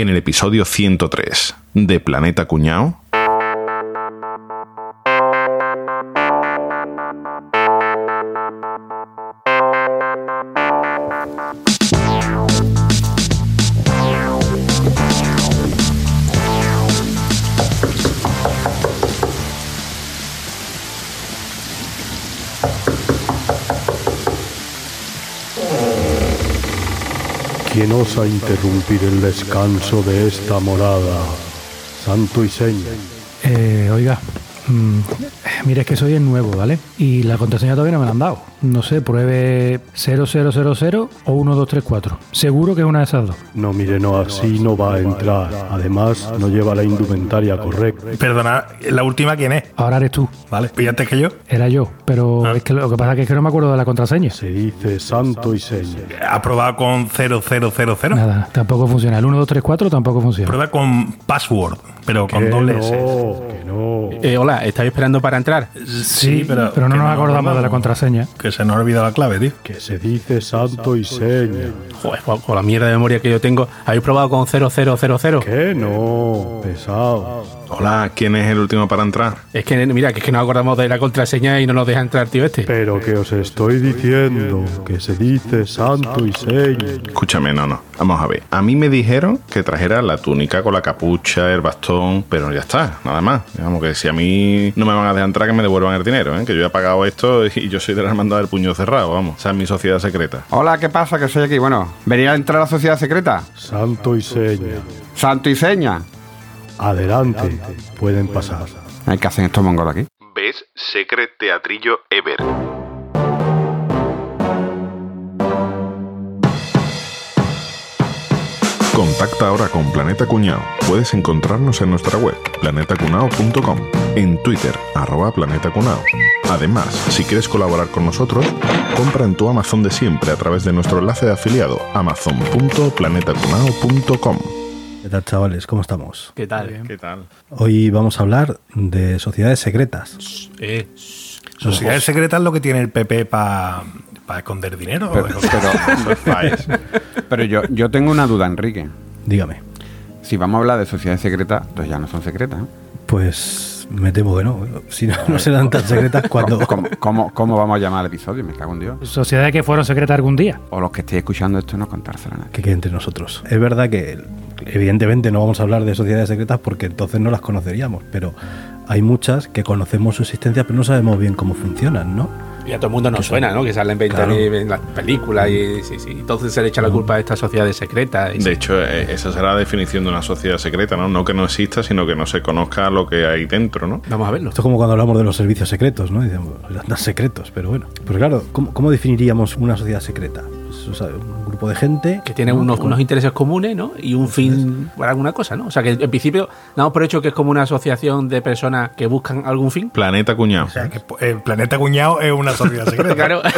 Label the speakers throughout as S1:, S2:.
S1: en el episodio 103 de Planeta Cuñao.
S2: ¿Quién osa interrumpir el descanso de esta morada? Santo y seña.
S3: Eh, oiga, mm, mire, es que soy el nuevo, ¿vale? Y la contraseña todavía no me la han dado. No sé, pruebe 0000 o 1234. Seguro que es una de esas dos.
S2: No, mire, no, así no va a entrar. Además, no lleva la indumentaria correcta.
S4: Perdona, ¿la última quién es?
S3: Ahora eres tú.
S4: Vale, ¿y antes que yo?
S3: Era yo, pero
S4: Ah.
S3: es que lo que pasa es que no me acuerdo de la contraseña.
S2: Se dice santo y seña.
S4: ¿Ha probado con 0000?
S3: Nada, tampoco funciona. El 1234 tampoco funciona.
S4: Prueba con password, pero con
S2: Que
S4: doble
S2: no,
S4: S.
S2: que no.
S5: Eh, hola, ¿estáis esperando para entrar?
S3: Sí, pero, no
S4: que
S3: nos acordamos de la contraseña.
S4: Que se nos ha olvidado la clave, tío.
S2: Que se dice santo y seña.
S5: Joder, con con la mierda de memoria que yo tengo. ¿Habéis probado con 0000?
S2: Que no, pesado.
S1: Hola, ¿quién es el último para entrar?
S5: Es que, mira, que es que nos acordamos de la contraseña y no nos deja entrar, tío, este.
S2: Pero que os estoy diciendo que se dice santo y seña.
S1: Escúchame, no, no. Vamos a ver. A mí me dijeron que trajera la túnica con la capucha, el bastón, pero ya está, nada más. Digamos que si a mí no me van a dejar entrar, que me devuelvan el dinero, ¿eh? que yo he pagado esto y yo soy de la hermandad del puño cerrado, vamos. O sea, es mi sociedad secreta.
S6: Hola, ¿qué pasa? Que soy aquí. Bueno, ¿venía a entrar a la sociedad secreta?
S2: Santo y seña.
S6: Santo y seña.
S2: Adelante, pueden pasar.
S6: ¿Qué hacen estos mongolos aquí?
S1: ¿Ves? Secret Teatrillo Ever. Contacta ahora con Planeta Cuñao. Puedes encontrarnos en nuestra web, planetacunao.com, en Twitter, arroba planetacunao. Además, si quieres colaborar con nosotros, compra en tu Amazon de siempre a través de nuestro enlace de afiliado, amazon.planetacunao.com.
S7: ¿Qué tal, chavales? ¿Cómo estamos?
S5: ¿Qué tal?
S1: ¿Qué tal?
S7: Hoy vamos a hablar de sociedades secretas.
S5: Eh,
S4: Sociedades secretas es lo que tiene el PP para esconder dinero.
S6: Pero,
S4: ¿o?
S6: pero, pero yo, yo tengo una duda, Enrique.
S7: Dígame.
S6: Si vamos a hablar de sociedades secretas, entonces ya no son secretas. ¿eh?
S7: Pues me temo que no. Si no, no serán tan secretas cuando...
S6: ¿Cómo, cómo, cómo vamos a llamar al episodio? Me cago en Dios.
S3: Sociedades que fueron secretas algún día.
S6: O los que estéis escuchando esto no contárselo a nadie.
S7: que quede entre nosotros. Es verdad que evidentemente no vamos a hablar de sociedades secretas porque entonces no las conoceríamos, pero hay muchas que conocemos su existencia pero no sabemos bien cómo funcionan, ¿no?
S5: y a todo el mundo nos suena, ¿no? Que salen 20
S7: Claro.
S5: en las películas y sí, sí. Entonces se le echa la culpa a estas sociedades secretas. y
S1: De
S5: sí.
S1: hecho, eh, esa será la definición de una sociedad secreta, ¿no? No que no exista, sino que no se conozca lo que hay dentro, ¿no?
S5: Vamos a verlo.
S7: Esto es como cuando hablamos de los servicios secretos, ¿no? Dicen, "Pues, andan secretos, pero bueno. Pues claro, ¿cómo, cómo definiríamos una sociedad secreta? Pues, o sea, un grupo de gente
S5: Que tiene
S7: ¿no?
S5: unos, unos intereses comunes, ¿no? Y un fin para alguna cosa, ¿no? O sea, que en principio damos por hecho que es como una asociación de personas que buscan algún fin.
S1: Planeta Cuñado.
S4: O sea, que el planeta cuñado es una sociedad secreta.
S5: Claro.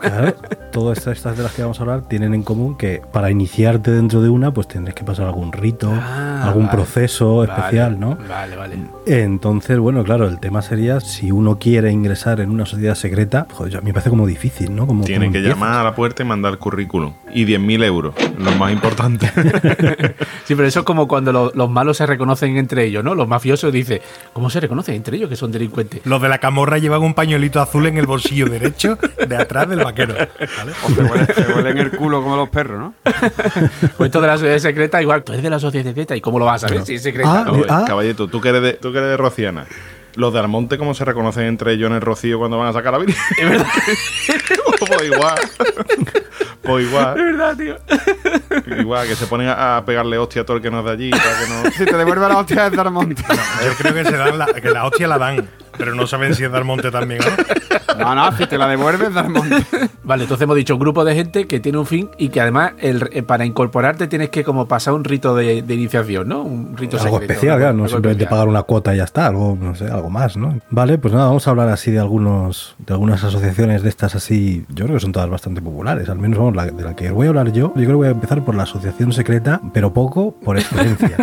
S7: Claro, todas estas, estas de las que vamos a hablar tienen en común que para iniciarte dentro de una, pues tendrás que pasar algún rito,
S5: Ah,
S7: algún
S5: vale.
S7: proceso
S5: Vale,
S7: especial, ¿no?
S5: Vale, vale.
S7: Entonces, bueno, claro, el tema sería si uno quiere ingresar en una sociedad secreta, joder, a mí me parece como difícil, ¿no? Como,
S1: Tiene
S7: ¿cómo
S1: que
S7: empiezas?
S1: llamar a la puerta y mandar currículum. Y 10.000 euros, lo más importante.
S5: Sí, pero eso es como cuando lo- los malos se reconocen entre ellos, ¿no? Los mafiosos dicen, ¿cómo se reconocen entre ellos que son delincuentes?
S4: Los de la camorra llevan un pañuelito azul en el bolsillo derecho de atrás del vaquero. ¿vale?
S6: O se huele, se huelen el culo como los perros, ¿no?
S5: Pues esto de la sociedad secreta, igual, tú eres de la sociedad secreta, ¿y cómo lo vas a saber si es secreta?
S7: Ah,
S5: no?
S7: ah.
S1: Caballito, ¿tú que, eres de, tú que eres de Rociana. Los de Almonte, ¿cómo se reconocen entre ellos en el Rocío cuando van a sacar la Virgen?
S5: Es verdad,
S1: pues igual. pues
S5: es
S1: igual.
S5: verdad, tío.
S1: Igual, que se ponen a a pegarle hostia a todo el que no es de allí. Para que no...
S6: Si te devuelve la hostia de Darmonte.
S4: Yo creo que, se dan la, que la hostia la dan, pero no saben si es Dalmonte también. ¿no?
S6: No, no, si te la devuelves, Darmonte.
S5: Vale, entonces hemos dicho un grupo de gente que tiene un fin y que además el, eh, para incorporarte tienes que como pasar un rito de, de iniciación, ¿no? Un rito
S7: algo
S5: secreto,
S7: especial,
S5: algo-
S7: claro, no
S5: algo
S7: simplemente
S5: especial.
S7: pagar una cuota y ya está, algo, no sé, algo más, ¿no? Vale, pues nada, vamos a hablar así de algunos, de algunas asociaciones de estas así, yo creo que son todas bastante populares, al menos vamos, la, de la que voy a hablar yo, yo creo que voy a empezar por la asociación secreta, pero poco por experiencia,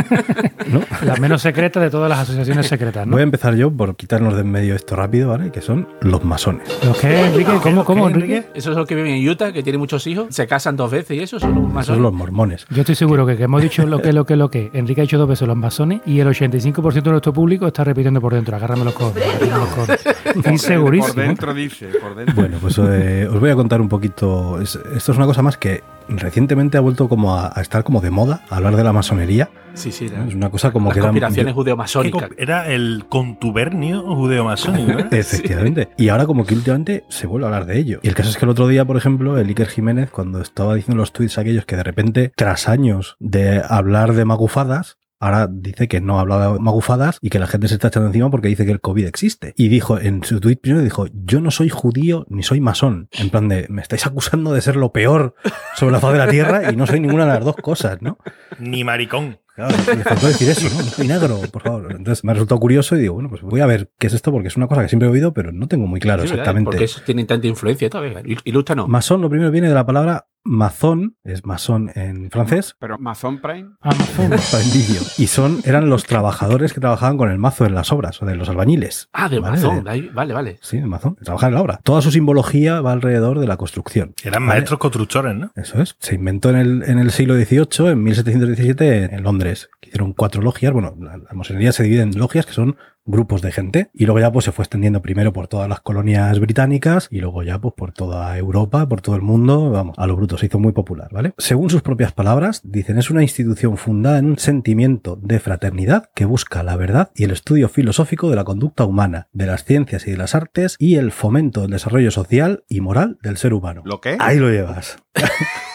S7: ¿no?
S3: La menos secreta de todas las asociaciones secretas, ¿no?
S7: Voy a empezar yo por quitarnos de en medio esto rápido, ¿vale? Que son los masones.
S3: ¿Lo que, Enrique? ¿Cómo, cómo, Enrique?
S5: Eso es lo que viven en Utah, que tiene muchos hijos, se casan dos veces y eso son los
S7: Esos
S5: masones.
S7: son los mormones.
S3: Yo estoy seguro que, que hemos dicho lo que, lo que, lo que. Enrique ha dicho dos veces los masones y el 85% de nuestro público está repitiendo por dentro. Agárrame los codos. los. Estoy
S6: Por dentro dice, por dentro.
S7: Bueno, pues eh, os voy a contar un poquito. es- esto es una cosa más que recientemente ha vuelto como a, a estar como de moda, hablar de la masonería.
S5: Sí, sí.
S7: Es una cosa como
S5: Las
S7: que era-
S5: conspiraciones
S4: ¿Qué
S5: judeo-masónicas.
S4: Era el contubernio judeo-masónico, ¿no?
S7: Efectivamente. Y ahora como que últimamente se vuelve a hablar de ello. Y el caso es que el otro día, por ejemplo, el Iker Jiménez, cuando estaba diciendo los tweets aquellos que de repente, tras años de hablar de magufadas, ahora dice que no habla de magufadas y que la gente se está echando encima porque dice que el COVID existe. Y dijo, en su tweet primero dijo, yo no soy judío ni soy masón. En plan de, me estáis acusando de ser lo peor sobre la faz de la tierra y no soy ninguna de las dos cosas, ¿no?
S4: Ni maricón.
S7: Claro, le faltó decir eso, ¿no? Negro, por favor. Entonces me ha resultado curioso y digo, bueno, pues voy a ver qué es esto porque es una cosa que siempre he oído, pero no tengo muy claro
S5: Sí,
S7: exactamente.
S5: Porque eso tienen tanta influencia todavía. Ilústranos.
S7: Masón, lo primero viene de la palabra mazón, es masón en francés,
S6: Pero Amazon Prime,
S7: el vídeo. Y son, eran los trabajadores que trabajaban con el mazo en las obras, o de los albañiles.
S5: Ah, de
S7: ¿Vale?
S5: Ahí- Vale, vale.
S7: Sí, de mazón, trabajan en la obra. Toda su simbología va alrededor de la construcción.
S4: Eran
S7: ¿Vale?
S4: maestros constructores, ¿no?
S7: Eso es. Se inventó en el, en el siglo XVIII, en 1717, en Londres. Que Hicieron cuatro logias. Bueno, la, la masonería se divide en logias que son grupos de gente. Y luego ya pues se fue extendiendo primero por todas las colonias británicas y luego ya pues por toda Europa, por todo el mundo. Vamos, a lo bruto. Se hizo muy popular, ¿vale? Según sus propias palabras, dicen es una institución fundada en un sentimiento de fraternidad que busca la verdad y el estudio filosófico de la conducta humana, de las ciencias y de las artes y el fomento del desarrollo social y moral del ser humano.
S8: ¿Lo qué?
S7: Ahí lo llevas.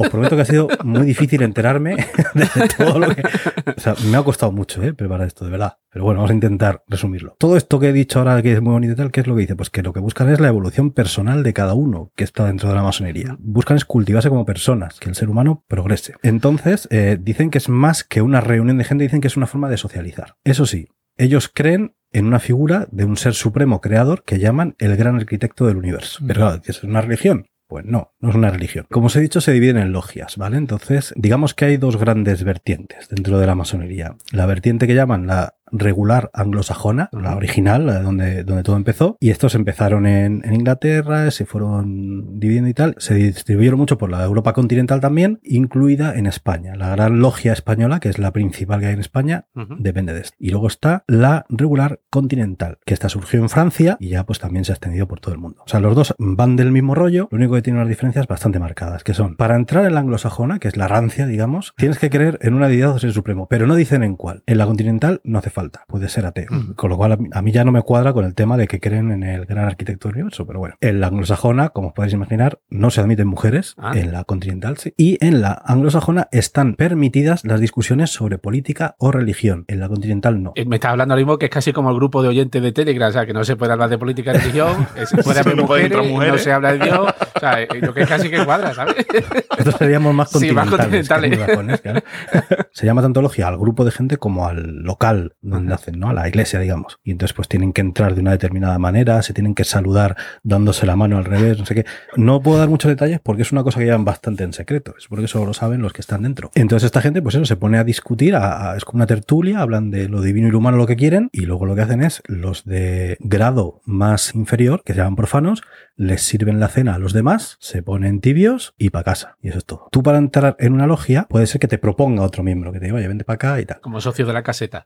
S7: Os prometo que ha sido muy difícil enterarme de todo lo que... O sea, me ha costado mucho ¿eh? preparar esto, de verdad. Pero bueno, vamos a intentar resumirlo. Todo esto que he dicho ahora, que es muy bonito y tal, ¿qué es lo que dice? Pues que lo que buscan es la evolución personal de cada uno que está dentro de la masonería. Buscan es cultivarse como personas, que el ser humano progrese. Entonces, eh, dicen que es más que una reunión de gente, dicen que es una forma de socializar. Eso sí, ellos creen en una figura de un ser supremo creador que llaman el gran arquitecto del universo. Pero claro, ¿es una religión? Pues no, no es una religión. Como os he dicho, se dividen en logias, ¿vale? Entonces, digamos que hay dos grandes vertientes dentro de la masonería. La vertiente que llaman la regular anglosajona, la original, donde, donde todo empezó, y estos empezaron en, en Inglaterra, se fueron dividiendo y tal, se distribuyeron mucho por la Europa continental también, incluida en España. La gran logia española, que es la principal que hay en España, depende de esto. Y luego está la regular continental, que esta surgió en Francia y ya pues también se ha extendido por todo el mundo. O sea, los dos van del mismo rollo, lo único que tiene unas diferencias bastante marcadas, que son, para entrar en la anglosajona, que es la rancia, digamos, tienes que creer en una deidad o ser supremo, pero no dicen en cuál. En la continental no hace falta, puede ser ateo. Con lo cual a mí, ya no me cuadra con el tema de que creen en el gran arquitecto del universo, pero bueno. En la anglosajona, como os podéis imaginar, no se admiten mujeres,
S5: Ah.
S7: en la continental sí. Y en la anglosajona están permitidas las discusiones sobre política o religión, en la continental no.
S5: Eh, Me estás hablando ahora mismo que es casi como el grupo de oyentes de Telegram, o sea, que no se puede hablar de política y religión, se puede haber
S8: No
S5: mujeres, no
S8: mujeres.
S5: se habla de Dios, o sea, eh, lo que es casi que cuadra, ¿sabes?
S7: Nosotros seríamos más
S5: Sí, más
S7: continentales. que
S5: continentales.
S7: Se llama tanto logia al grupo de gente como al local donde hacen, ¿no? A la iglesia, digamos. Y entonces pues tienen que entrar de una determinada manera, se tienen que saludar dándose la mano al revés, no sé qué. No puedo dar muchos detalles porque es una cosa que llevan bastante en secreto. Es porque eso lo saben los que están dentro. Entonces esta gente pues eso se pone a discutir, a- a- es como una tertulia, hablan de lo divino y lo humano, lo que quieren, y luego lo que hacen es los de grado más inferior, que se llaman profanos, les sirven la cena a los demás, se ponen tibios y para casa. Y eso es todo. Tú para entrar en una logia puede ser que te proponga otro miembro, que te diga, oye, vente para acá y tal.
S5: Como socio de la caseta.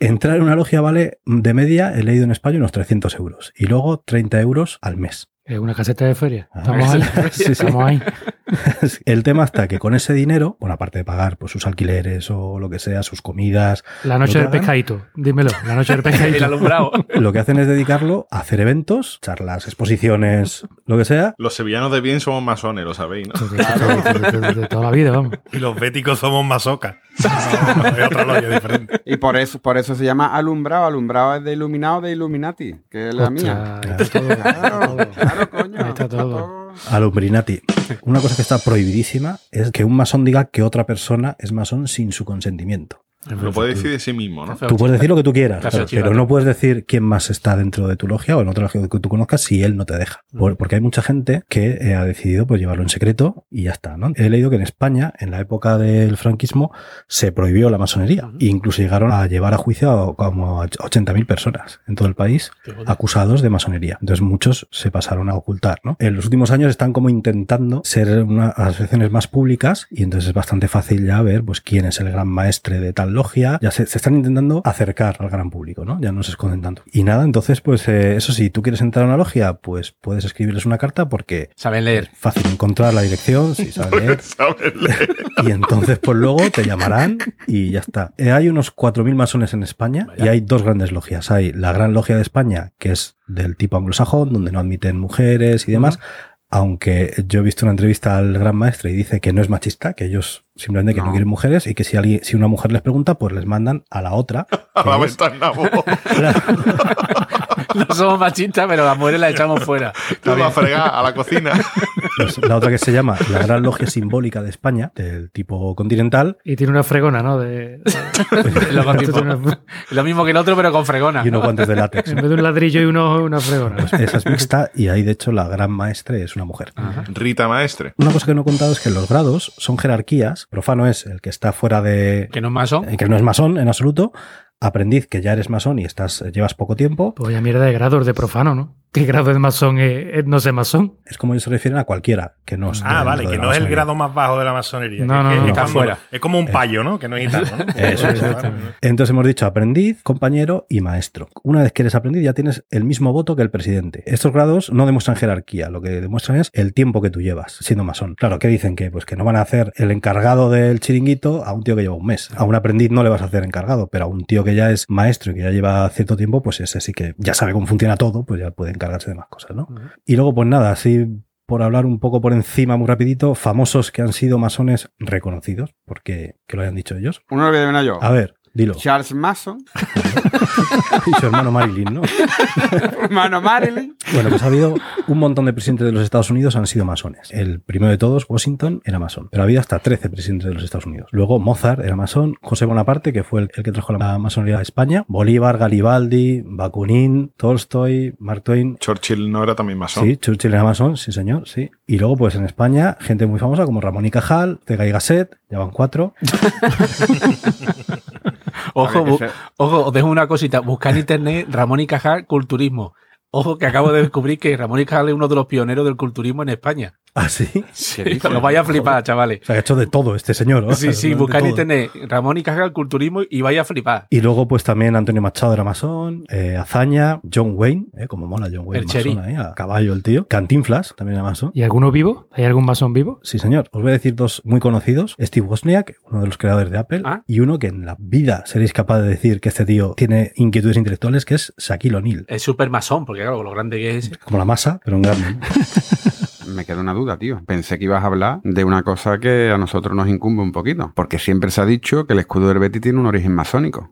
S7: Entrar en una logia vale de media, he leído en España, unos 300 euros. Y luego 30 euros al mes.
S3: Es una caseta de feria.
S7: Ah,
S3: Estamos ahí.
S7: sí, sí.
S3: Estamos ahí.
S7: El tema está que con ese dinero, bueno, aparte de pagar pues, sus alquileres o lo que sea, sus comidas,
S3: La noche del pescadito. Dímelo. La noche del
S5: El
S3: pescadito.
S5: alumbrado.
S7: lo que hacen es dedicarlo a hacer eventos, charlas, exposiciones, lo que sea.
S8: Los sevillanos de bien somos masones, lo sabéis, ¿no?
S3: De, de- de- de- de toda la vida, vamos.
S4: Y los béticos somos masocas. No, no, es otra logia diferente.
S6: Y por eso, por eso se llama alumbrado. Alumbrado es de iluminado de Illuminati, que es la mía.
S3: Ahí está
S6: Claro, coño.
S3: Ahí todo.
S7: Alumbrinati. Una cosa que está prohibidísima es que un masón diga que otra persona es masón sin su consentimiento.
S8: Lo puede decir de sí mismo, ¿no?
S7: Tú puedes decir lo que tú quieras, claro, pero no puedes decir quién más está dentro de tu logia o en otra logia que tú conozcas si él no te deja. Por- porque hay mucha gente que eh, ha decidido pues, llevarlo en secreto y ya está. ¿no? He leído que en España, en la época del franquismo, se prohibió la masonería. E incluso llegaron a llevar a juicio a como a 80.000 personas en todo el país acusados de masonería. Entonces muchos se pasaron a ocultar. ¿no? En los últimos años están como intentando ser unas asociaciones más públicas y entonces es bastante fácil ya ver pues quién es el gran maestre de tal logia. Ya se, se están intentando acercar al gran público, ¿no? Ya no se esconden tanto. Y nada, entonces pues eh, eso sí, tú quieres entrar a una logia, pues puedes escribirles una carta porque
S5: Saben leer.
S7: es fácil encontrar la dirección, leer.
S8: ¿Sabes leer?
S7: Y entonces, pues luego te llamarán y ya está. Eh, hay unos 4.000 masones en España y hay dos grandes logias. Hay la Gran Logia de España, que es del tipo anglosajón, donde no admiten mujeres y demás. Aunque yo he visto una entrevista al gran maestre y dice que no es machista, que ellos simplemente que no,
S6: No.
S7: quieren mujeres y que si alguien, si una mujer les pregunta, pues les mandan a la otra.
S8: A la
S7: es-.
S5: No somos machistas, pero las mujeres las echamos fuera.
S8: Tú a fregar a la cocina.
S7: pues, la otra que se llama la Gran Logia Simbólica de España, del tipo continental,
S3: Y tiene una fregona, ¿no? De,
S5: Lo lo mismo que el otro, pero con fregona.
S7: y unos guantes de látex.
S3: en vez de un ladrillo y uno, una fregona.
S7: Pues esa es mixta y ahí de hecho la gran maestre es una mujer.
S8: Rita Maestre.
S7: Una cosa que no he contado es que los grados son jerarquías. Profano es el que está fuera de.
S5: Que no es masón.
S7: eh, que no es masón en absoluto. Aprendiz que ya eres masón y estás llevas poco tiempo.
S3: Pues vaya mierda de grados de profano, ¿no? ¿Qué grado de masón es, es no sé masón?
S7: Es como ellos se refieren a cualquiera que no esté
S4: Ah, vale, que no es el grado más bajo de la masonería.
S3: No,
S4: que-
S3: no,
S4: que
S3: no.
S4: es
S5: fuera.
S4: Es como un payo, ¿no? Que no es gitano, ¿no?
S7: Eso es, Entonces hemos dicho aprendiz, compañero y maestro. Una vez que eres aprendiz ya tienes el mismo voto que el presidente. Estos grados no demuestran jerarquía, lo que demuestran es el tiempo que tú llevas siendo masón. Claro, ¿qué dicen? Que pues que no van a hacer el encargado del chiringuito a un tío que lleva un mes. A un aprendiz no le vas a hacer encargado, pero a un tío que ya es maestro y que ya lleva cierto tiempo, pues ese sí que ya sabe cómo funciona todo, pues ya puede encargarse de más cosas, ¿no? Y luego, pues nada, así por hablar un poco por encima, muy rapidito, famosos que han sido masones reconocidos, porque que lo hayan dicho ellos.
S6: Uno lo voy a yo.
S7: A ver, dilo.
S6: Charles Mason,
S7: y su hermano Marilyn, ¿no?
S6: hermano Marilyn.
S7: Bueno, pues ha habido un montón de presidentes de los Estados Unidos han sido masones. El primero de todos, Washington, era masón. Pero había hasta 13 presidentes de los Estados Unidos. Luego Mozart era masón, José Bonaparte, que fue el, el que trajo la masonería a España, Bolívar, Garibaldi, Bakunin, Tolstoy, Mark Twain.
S8: Churchill no era también masón.
S7: Sí, Churchill era masón, sí señor, sí. Y luego, pues en España, gente muy famosa como Ramón y Cajal, Vega y Gasset, ya van cuatro.
S5: Ojo, bu- ojo, os dejo una cosita. Buscar en internet Ramón y Cajal culturismo. Ojo, que acabo de descubrir que Ramón y Cajal es uno de los pioneros del culturismo en España.
S7: ¿Ah, sí?
S6: Sí,
S5: Lo vaya a flipar, chavales.
S7: O sea, ha hecho de todo este señor. ¿no?
S5: Sí, sí, en
S7: todo.
S5: internet Ramón y Cajal culturismo y vaya a flipar.
S7: Y luego, pues también Antonio Machado era masón, eh, Azaña, John Wayne, eh, como mola John Wayne,
S5: El
S7: masón ahí, a caballo el tío. Cantinflas, también era masón.
S3: ¿Y alguno vivo? ¿Hay algún masón vivo?
S7: Sí, señor. Os voy a decir dos muy conocidos. Steve Wozniak, uno de los creadores de Apple,
S5: Ah.
S7: y uno que en la vida seréis capaz de decir que este tío tiene inquietudes intelectuales, que es Shaquille O'Neal.
S5: Es súper masón, porque claro, lo grande que es.
S7: Como la masa, pero en grande.
S6: Me queda una duda, tío. Pensé que ibas a hablar de una cosa que a nosotros nos incumbe un poquito. Porque siempre se ha dicho que el escudo del Betis tiene un origen masónico.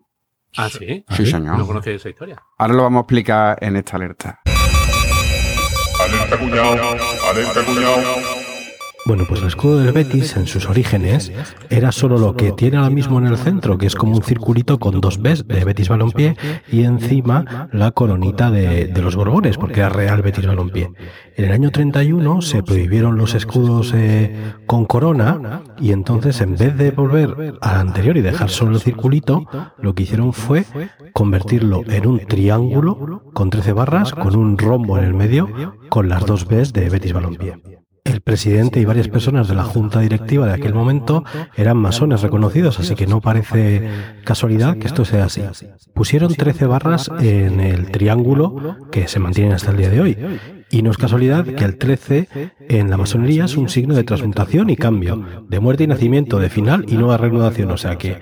S5: Ah, sí.
S6: Sí,
S7: sí?
S6: señor.
S5: No conocía esa historia.
S6: Ahora lo vamos a explicar en esta alerta.
S8: Alerta cuñado, alerta cuñado.
S7: Bueno, pues el escudo del Betis en sus orígenes era solo lo que tiene ahora mismo en el centro, que es como un circulito con dos Bs de Betis Balompié y encima la coronita de, los Borbones, porque era Real Betis Balompié. En el año 31 se prohibieron los escudos eh, con corona y entonces en vez de volver al anterior y dejar solo el circulito, lo que hicieron fue convertirlo en un triángulo con 13 barras, con un rombo en el medio, con las dos Bs de Betis Balompié. El presidente y varias personas de la junta directiva de aquel momento eran masones reconocidos, así que no parece casualidad que esto sea así. Pusieron 13 barras en el triángulo que se mantienen hasta el día de hoy. Y no es casualidad que el 13 en la masonería es un signo de transmutación y cambio, de muerte y nacimiento, de final y nueva reanudación. O sea que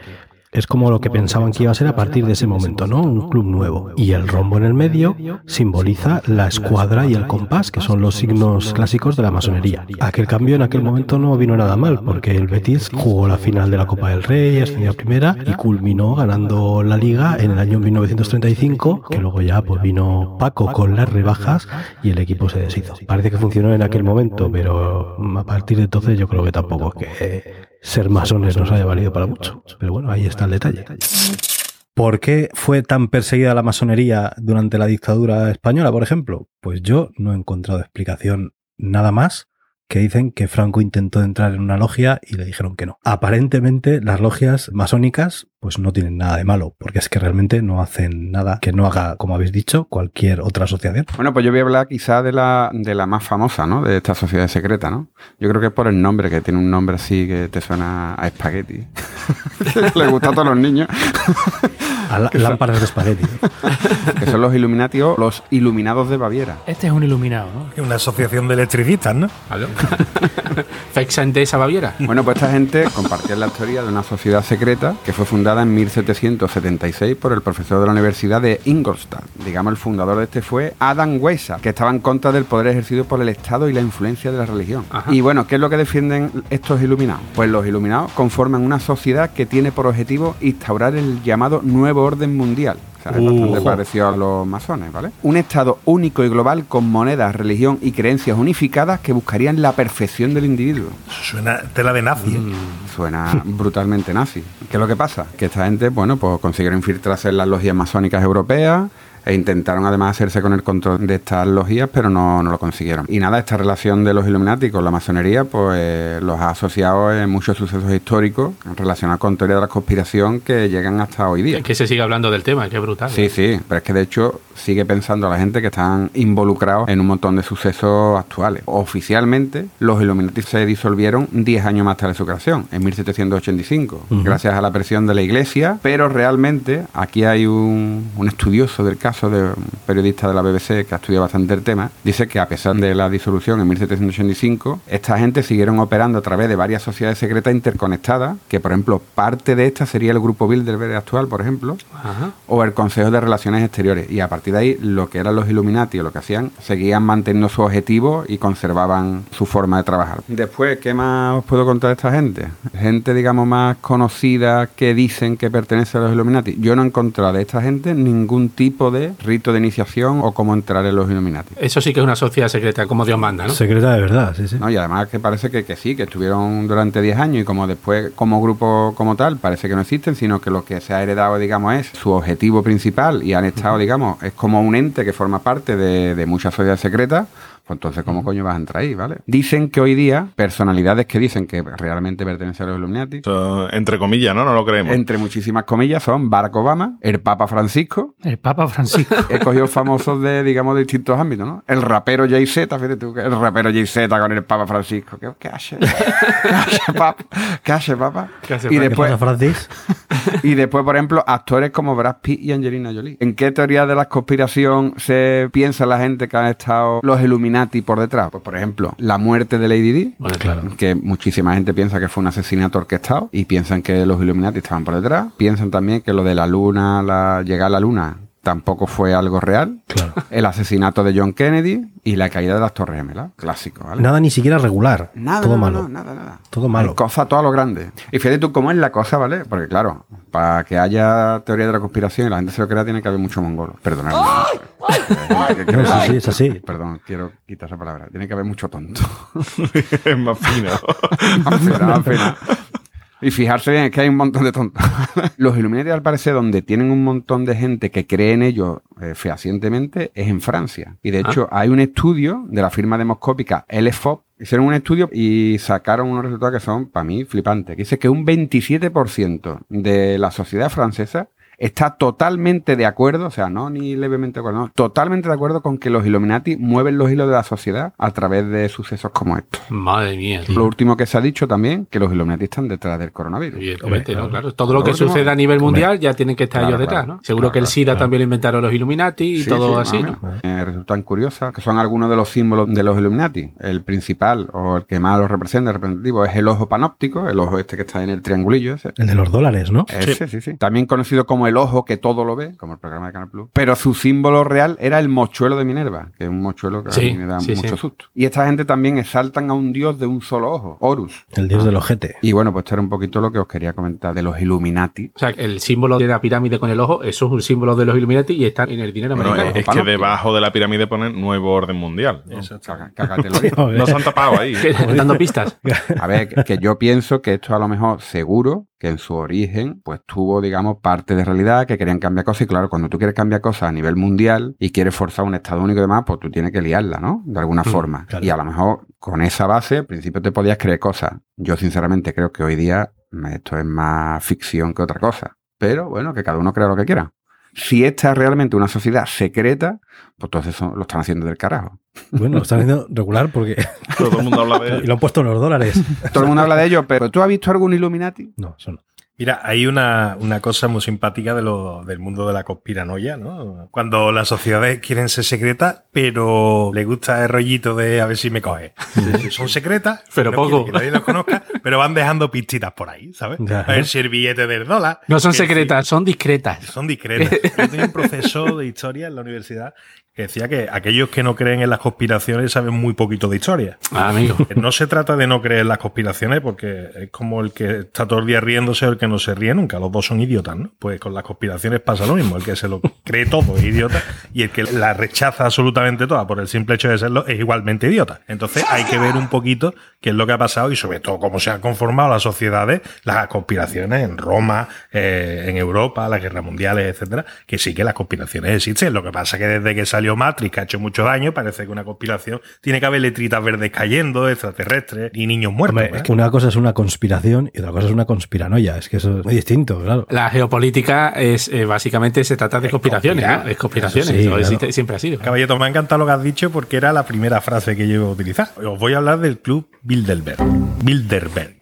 S7: es como lo que pensaban que iba a ser a partir de ese momento, ¿no? Un club nuevo. Y el rombo en el medio simboliza la escuadra y el compás, que son los signos clásicos de la masonería. Aquel cambio en aquel momento no vino nada mal, porque el Betis jugó la final de la Copa del Rey, ascendió a primera y culminó ganando la liga en el año 1935, que luego ya pues vino Paco con las rebajas y el equipo se deshizo. Parece que funcionó en aquel momento, pero a partir de entonces yo creo que tampoco es que ser masones nos haya valido para mucho. Pero bueno, ahí está el detalle. ¿Por qué fue tan perseguida la masonería durante la dictadura española, por ejemplo? Pues yo no he encontrado explicación nada más que dicen que Franco intentó entrar en una logia y le dijeron que no. Aparentemente las logias masónicas pues no tienen nada de malo, porque es que realmente no hacen nada que no haga, como habéis dicho, cualquier otra asociación.
S6: Bueno, pues yo voy a hablar quizá de la, de la más famosa, ¿no? De esta sociedad secreta, ¿no? Yo creo que es por el nombre, que tiene un nombre así que te suena a espagueti. Le gusta a todos los niños.
S7: A la- lámparas de espagueti.
S6: que son los Illuminati o los Iluminados de Baviera.
S3: Este es un iluminado, ¿no?
S4: Una asociación de electricistas, ¿no?
S5: Fexa de esa Baviera.
S6: Bueno, pues esta gente compartía la teoría de una sociedad secreta que fue fundada en 1776 por el profesor de la Universidad de Ingolstadt. Digamos, el fundador de este fue Adam Weishaupt, que estaba en contra del poder ejercido por el Estado y la influencia de la religión.
S5: Ajá.
S6: Y bueno, ¿qué es lo que defienden estos iluminados? Pues los iluminados conforman una sociedad que tiene por objetivo instaurar el llamado nuevo orden mundial. O sea, es bastante parecido a los masones, ¿vale? Un Estado único y global con monedas, religión y creencias unificadas que buscarían la perfección del individuo.
S4: Suena tela de nazi. ¿eh?
S6: Suena brutalmente nazi. ¿Qué es lo que pasa? Que esta gente, bueno, pues consiguieron infiltrarse en las logias masónicas europeas e intentaron además hacerse con el control de estas logias, pero no, no lo consiguieron. Y nada, esta relación de los Illuminati con la masonería, pues los ha asociado en muchos sucesos históricos relacionados con teorías de la conspiración que llegan hasta hoy día.
S5: Es que se sigue hablando del tema, que es brutal.
S6: Sí, sí, pero es que de hecho sigue pensando la gente que están involucrados en un montón de sucesos actuales. Oficialmente, los Illuminati se disolvieron 10 años más tarde de su creación, en 1785, gracias a la presión de la Iglesia, pero realmente aquí hay un, un estudioso del caso, de un periodista de la BBC que ha estudiado bastante el tema, dice que a pesar de la disolución en 1785, esta gente siguieron operando a través de varias sociedades secretas interconectadas, que por ejemplo parte de esta sería el grupo Bilderberg actual, por ejemplo, o el Consejo de Relaciones Exteriores. Y a partir de ahí, lo que eran los Illuminati o lo que hacían, seguían manteniendo su objetivo y conservaban su forma de trabajar. Después, ¿qué más os puedo contar de esta gente? Gente, digamos, más conocida que dicen que pertenece a los Illuminati. Yo no he encontrado de esta gente ningún tipo de rito de iniciación o cómo entrar en los Illuminati.
S5: Eso sí que es una sociedad secreta, como Dios manda, ¿no?
S7: Secreta de verdad, sí, sí.
S6: ¿no? Y además que parece que, que sí, que estuvieron durante 10 años y como después, como grupo como tal, parece que no existen, sino que lo que se ha heredado, digamos, es su objetivo principal y han estado, digamos, es como un ente que forma parte de, de muchas sociedades secretas. Pues entonces, ¿cómo coño vas a entrar ahí, vale? Dicen que hoy día, personalidades que dicen que realmente pertenecen a los Illuminati,
S8: entre comillas, ¿no? No lo creemos.
S6: entre muchísimas comillas, son Barack Obama, el Papa Francisco,
S3: El Papa Francisco.
S6: he cogido famosos de, digamos, de distintos ámbitos, ¿no? El rapero Jay-Z, fíjate tú, que el rapero Jay-Z con el Papa Francisco. ¿Qué, qué hace? ¿Qué hace, papa? ¿Qué hace, papa?
S5: ¿Qué hace,
S6: y
S5: papa?
S7: ¿Qué
S6: después,
S7: pasa, Francis?
S6: y después, por ejemplo, actores como Brad Pitt y Angelina Jolie. ¿En qué teoría de la conspiración se piensa la gente que han estado los Illuminati por detrás? Pues, por ejemplo, la muerte de Lady Di,
S5: Bueno, claro.
S6: que muchísima gente piensa que fue un asesinato orquestado y piensan que los Illuminati estaban por detrás. Piensan también que lo de la luna, la llegar a la luna, tampoco fue algo real.
S7: Claro.
S6: El asesinato de John Kennedy y la caída de las Torres Gemelas. Clásico, ¿vale?
S7: Nada ni siquiera regular.
S6: Nada,
S7: Todo
S6: no, no,
S7: malo.
S6: no, nada, nada.
S7: Todo malo.
S6: Cosa todo a lo grande. Y fíjate tú cómo es la cosa, ¿vale? Porque claro, para que haya teoría de la conspiración y la gente se lo crea, tiene que haber mucho mongolo. Perdonadme.
S7: No, sí, sí, es así.
S6: Perdón, quiero quitar esa palabra. Tiene que haber mucho tonto.
S8: es más fino.
S6: Final, al final. Y fijarse bien, es que hay un montón de tontos. Los Illuminati, al parecer, donde tienen un montón de gente que cree en ellos eh, fehacientemente, es en Francia. Y de hecho, hay un estudio de la firma demoscópica LFOP. Hicieron un estudio y sacaron unos resultados que son, para mí, flipantes. Que dice que un 27% de la sociedad francesa está totalmente de acuerdo, o sea, no ni levemente de acuerdo, no, totalmente de acuerdo con que los Illuminati mueven los hilos de la sociedad a través de sucesos como estos.
S5: Madre mía, tío.
S6: Lo último que se ha dicho también, que los Illuminati están detrás del coronavirus.
S5: Evidentemente, ¿no? Claro. Todo lo
S6: Lo
S5: que
S6: último-
S5: sucede a nivel mundial ya tienen que estar
S6: Claro,
S5: ellos detrás,
S6: claro.
S5: ¿no? Seguro
S6: Claro,
S5: que el
S6: claro,
S5: SIDA
S7: claro.
S5: también lo inventaron los Illuminati y
S6: Sí,
S5: todo
S6: sí,
S5: así, ¿no?
S6: Eh, resultan curiosas, que son algunos de los símbolos de los Illuminati. El principal, o el que más los representa, el representativo, es el ojo panóptico, el ojo este que está en el triangulillo ese.
S7: El de los dólares, ¿no?
S6: Ese, sí, sí. También conocido como el ojo que todo lo ve, como el programa de Canal Plus, pero su símbolo real era el mochuelo de Minerva, que es un mochuelo que a mí me da
S5: sí,
S6: mucho
S5: sí.
S6: susto. Y esta gente también exaltan a un dios de un solo ojo, Horus.
S7: El dios del ojete.
S6: Y bueno, pues esto era un poquito lo que os quería comentar de los Illuminati.
S5: O sea, el símbolo de la pirámide con el ojo, eso es un símbolo de los Illuminati y está en el dinero americano.
S8: es que debajo de la pirámide ponen nuevo orden mundial. ¿no?
S7: Joder.
S8: No se han tapado ahí.
S5: Dando pistas.
S6: A ver, que, que yo pienso que esto a lo mejor seguro que en su origen pues tuvo, digamos, parte de realidad, que querían cambiar cosas y claro, cuando tú quieres cambiar cosas a nivel mundial y quieres forzar un Estado único y demás, pues tú tienes que liarla, ¿no? De alguna forma.
S7: claro.
S6: Y a lo mejor con esa base, al principio te podías creer cosas. Yo sinceramente creo que hoy día esto es más ficción que otra cosa. Pero bueno, que cada uno crea lo que quiera. Si esta es realmente una sociedad secreta, pues entonces son- lo están haciendo del carajo.
S7: Bueno, lo están haciendo regular porque.
S8: Todo el mundo habla
S7: y
S8: de
S7: lo han puesto en los dólares.
S6: Todo el mundo habla de ello, pero ¿tú has visto algún Illuminati?
S7: No, eso no.
S4: Mira, hay una, una cosa muy simpática de lo, del mundo de la conspiranoia, ¿no? Cuando las sociedades quieren ser secretas, pero le gusta el rollito de a ver si me coge. Son secretas,
S5: Pero
S4: no
S5: poco.
S4: que nadie las conozca, pero van dejando pistitas por ahí, ¿sabes?
S7: Ya.
S4: A ver si el billete del dólar.
S5: No son secretas, son discretas.
S4: son discretas. Yo tenía un profesor de historia en la universidad que decía que aquellos que no creen en las conspiraciones saben muy poquito de historia.
S5: Ah, amigo.
S4: No se trata de no creer en las conspiraciones porque es como el que está todo el día riéndose o el que no se ríe nunca. Los dos son idiotas, ¿no? Pues con las conspiraciones pasa lo mismo. El que se lo cree todo es idiota y el que la rechaza absolutamente toda por el simple hecho de serlo es igualmente idiota. Entonces hay que ver un poquito qué es lo que ha pasado y sobre todo cómo se han conformado las sociedades, las conspiraciones en Roma, eh, en Europa, las guerras mundiales, etcétera, que sí que las conspiraciones existen. Lo que pasa es que desde que salió Matrix, que ha hecho mucho daño, parece que una conspiración tiene que haber letritas verdes cayendo, extraterrestres y niños muertos.
S7: Hombre,
S4: ¿verdad?
S7: es que una cosa es una conspiración y otra cosa es una conspiranoia. Es que eso es muy distinto, claro.
S5: La geopolítica es eh, básicamente se trata de conspiraciones, ¿no? Es conspiraciones.
S7: Sí,
S5: Eso
S7: claro.
S5: existe- siempre ha sido.
S4: Caballero, me ha encantado lo que has dicho porque era la primera frase que yo iba a utilizar. Os voy a hablar del club Bilderberg. Bilderberg.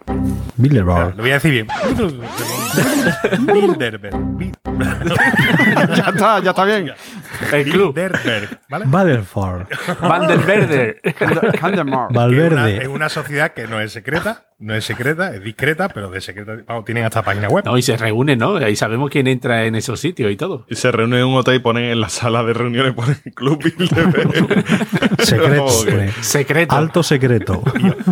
S7: Bilderberg.
S4: Lo voy a decir bien. Bilderberg. Bil-
S6: ya está, ya está bien.
S5: El club.
S4: Bilderberg, ¿vale? Es una,
S7: Valverde.
S4: es una sociedad que no es secreta, no es secreta, es discreta, pero de secreta, vamos, tienen hasta página web.
S5: No, y se reúnen, ¿no? Ahí sabemos quién entra en esos sitios y todo.
S8: Y se reúnen en un hotel y ponen en la sala de reuniones ponen Club Bilderberg.
S7: Secreto.
S5: Secreto.
S7: Alto secreto.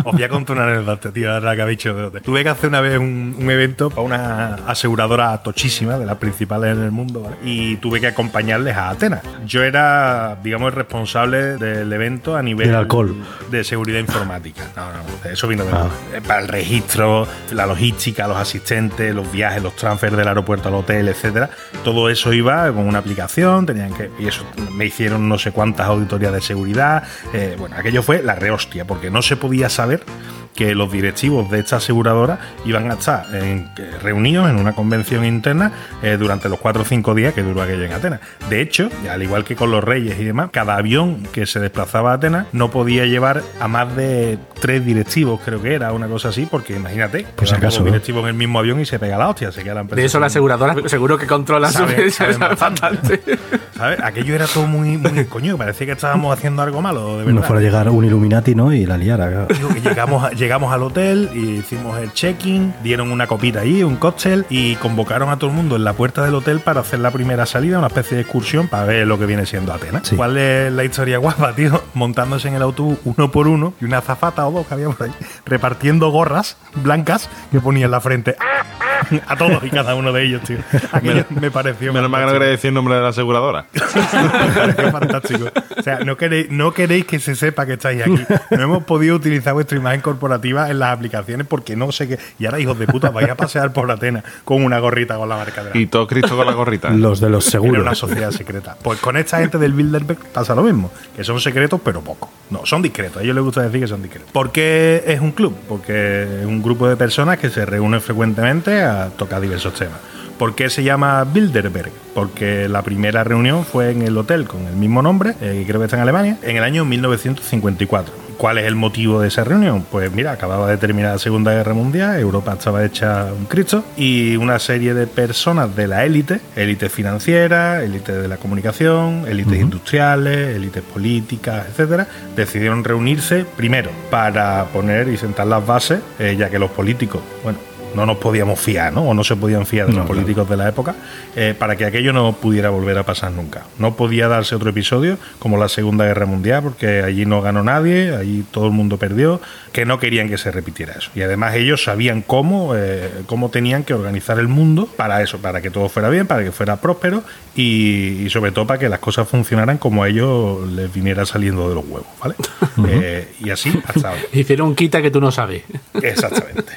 S4: Os voy a contar una anécdota, tío, ahora que habéis dicho de hotel. Tuve que hacer una vez un, un evento para una aseguradora tochísima, de las principales en el mundo, ¿vale? Y tuve que acompañarles a Atenas. Yo era, digamos, el responsable del evento a nivel
S7: Del alcohol.
S4: de seguridad informática. No, no, eso vino de
S7: Ah.
S4: Eh, Para el registro, la logística, los asistentes, los viajes, los transfers del aeropuerto al hotel, etcétera. Todo eso iba con una aplicación, tenían que. Y eso me hicieron no sé cuántas auditorías de seguridad. Eh, bueno, aquello fue la rehostia, porque no se podía saber que los directivos de esta aseguradora iban a estar en- eh, reunidos en una convención interna eh, durante los cuatro o cinco días que duró aquello en Atenas. De hecho, al igual que con los reyes y demás, cada avión que se desplazaba a Atenas no podía llevar a más de tres directivos, creo que era, una cosa así, porque imagínate, van
S7: acaso,
S4: directivos en el mismo avión y se pega la hostia, se queda la empresa.
S5: De eso la aseguradora seguro que controla su
S4: Sabe- bastante. ¿Sabes? Aquello era todo muy, muy coño, parecía que estábamos haciendo algo malo, de
S7: No fuera a llegar un Illuminati, ¿no? Y la liara. claro.
S4: Digo que llegamos, a- llegamos al hotel y hicimos el check-in, dieron una copita allí, un cóctel y convocaron a todo el mundo en la puerta del hotel para hacer la primera salida, una especie de excursión para ver lo que viene siendo Atenas.
S7: Sí.
S4: ¿Cuál es la historia guapa, tío? Montándose en el autobús uno por uno y una azafata o dos que había por ahí, repartiendo gorras blancas que ponía en la frente a todos y cada uno de ellos, tío. Aquello me pareció.
S8: Menos mal que no quería decir el nombre de la aseguradora.
S4: Qué fantástico. O sea, no queréis, no queréis que se sepa que estáis aquí. No hemos podido utilizar vuestra imagen corporativa en las aplicaciones porque no sé qué. Y ahora, hijos de puta, vais a pasear por Atenas con una gorrita con la marca de la
S8: Y todo Cristo con la gorrita.
S7: Los de los
S4: Era una
S7: seguros.
S4: sociedad secreta. Pues con esta gente del Bilderberg pasa lo mismo, que son secretos pero poco. No, son discretos. A ellos les gusta decir que son discretos. ¿Por qué es un club? Porque es un grupo de personas que se reúnen frecuentemente a tocar diversos temas. ¿Por qué se llama Bilderberg? Porque la primera reunión fue en el hotel con el mismo nombre, eh, creo que está en Alemania, en el año 1954. ¿Cuál es el motivo de esa reunión? Pues mira, acababa de terminar la Segunda Guerra Mundial, Europa estaba hecha un Cristo y una serie de personas de la élite, élite financiera, élite de la comunicación, élites industriales, élites políticas, etcétera, decidieron reunirse primero para poner y sentar las bases, eh, ya que los políticos, bueno, no nos podíamos fiar, ¿no? O no se podían fiar de los políticos de la época, eh, para que aquello no pudiera volver a pasar nunca. No podía darse otro episodio como la Segunda Guerra Mundial, porque allí no ganó nadie, allí todo el mundo perdió, que no querían que se repitiera eso. Y además ellos sabían cómo, eh, cómo tenían que organizar el mundo para eso, para que todo fuera bien, para que fuera próspero y, y sobre todo para que las cosas funcionaran como a ellos les viniera saliendo de los huevos, ¿vale? Eh, y así hasta ahora.
S5: Hicieron quita que tú no sabes.
S4: Exactamente.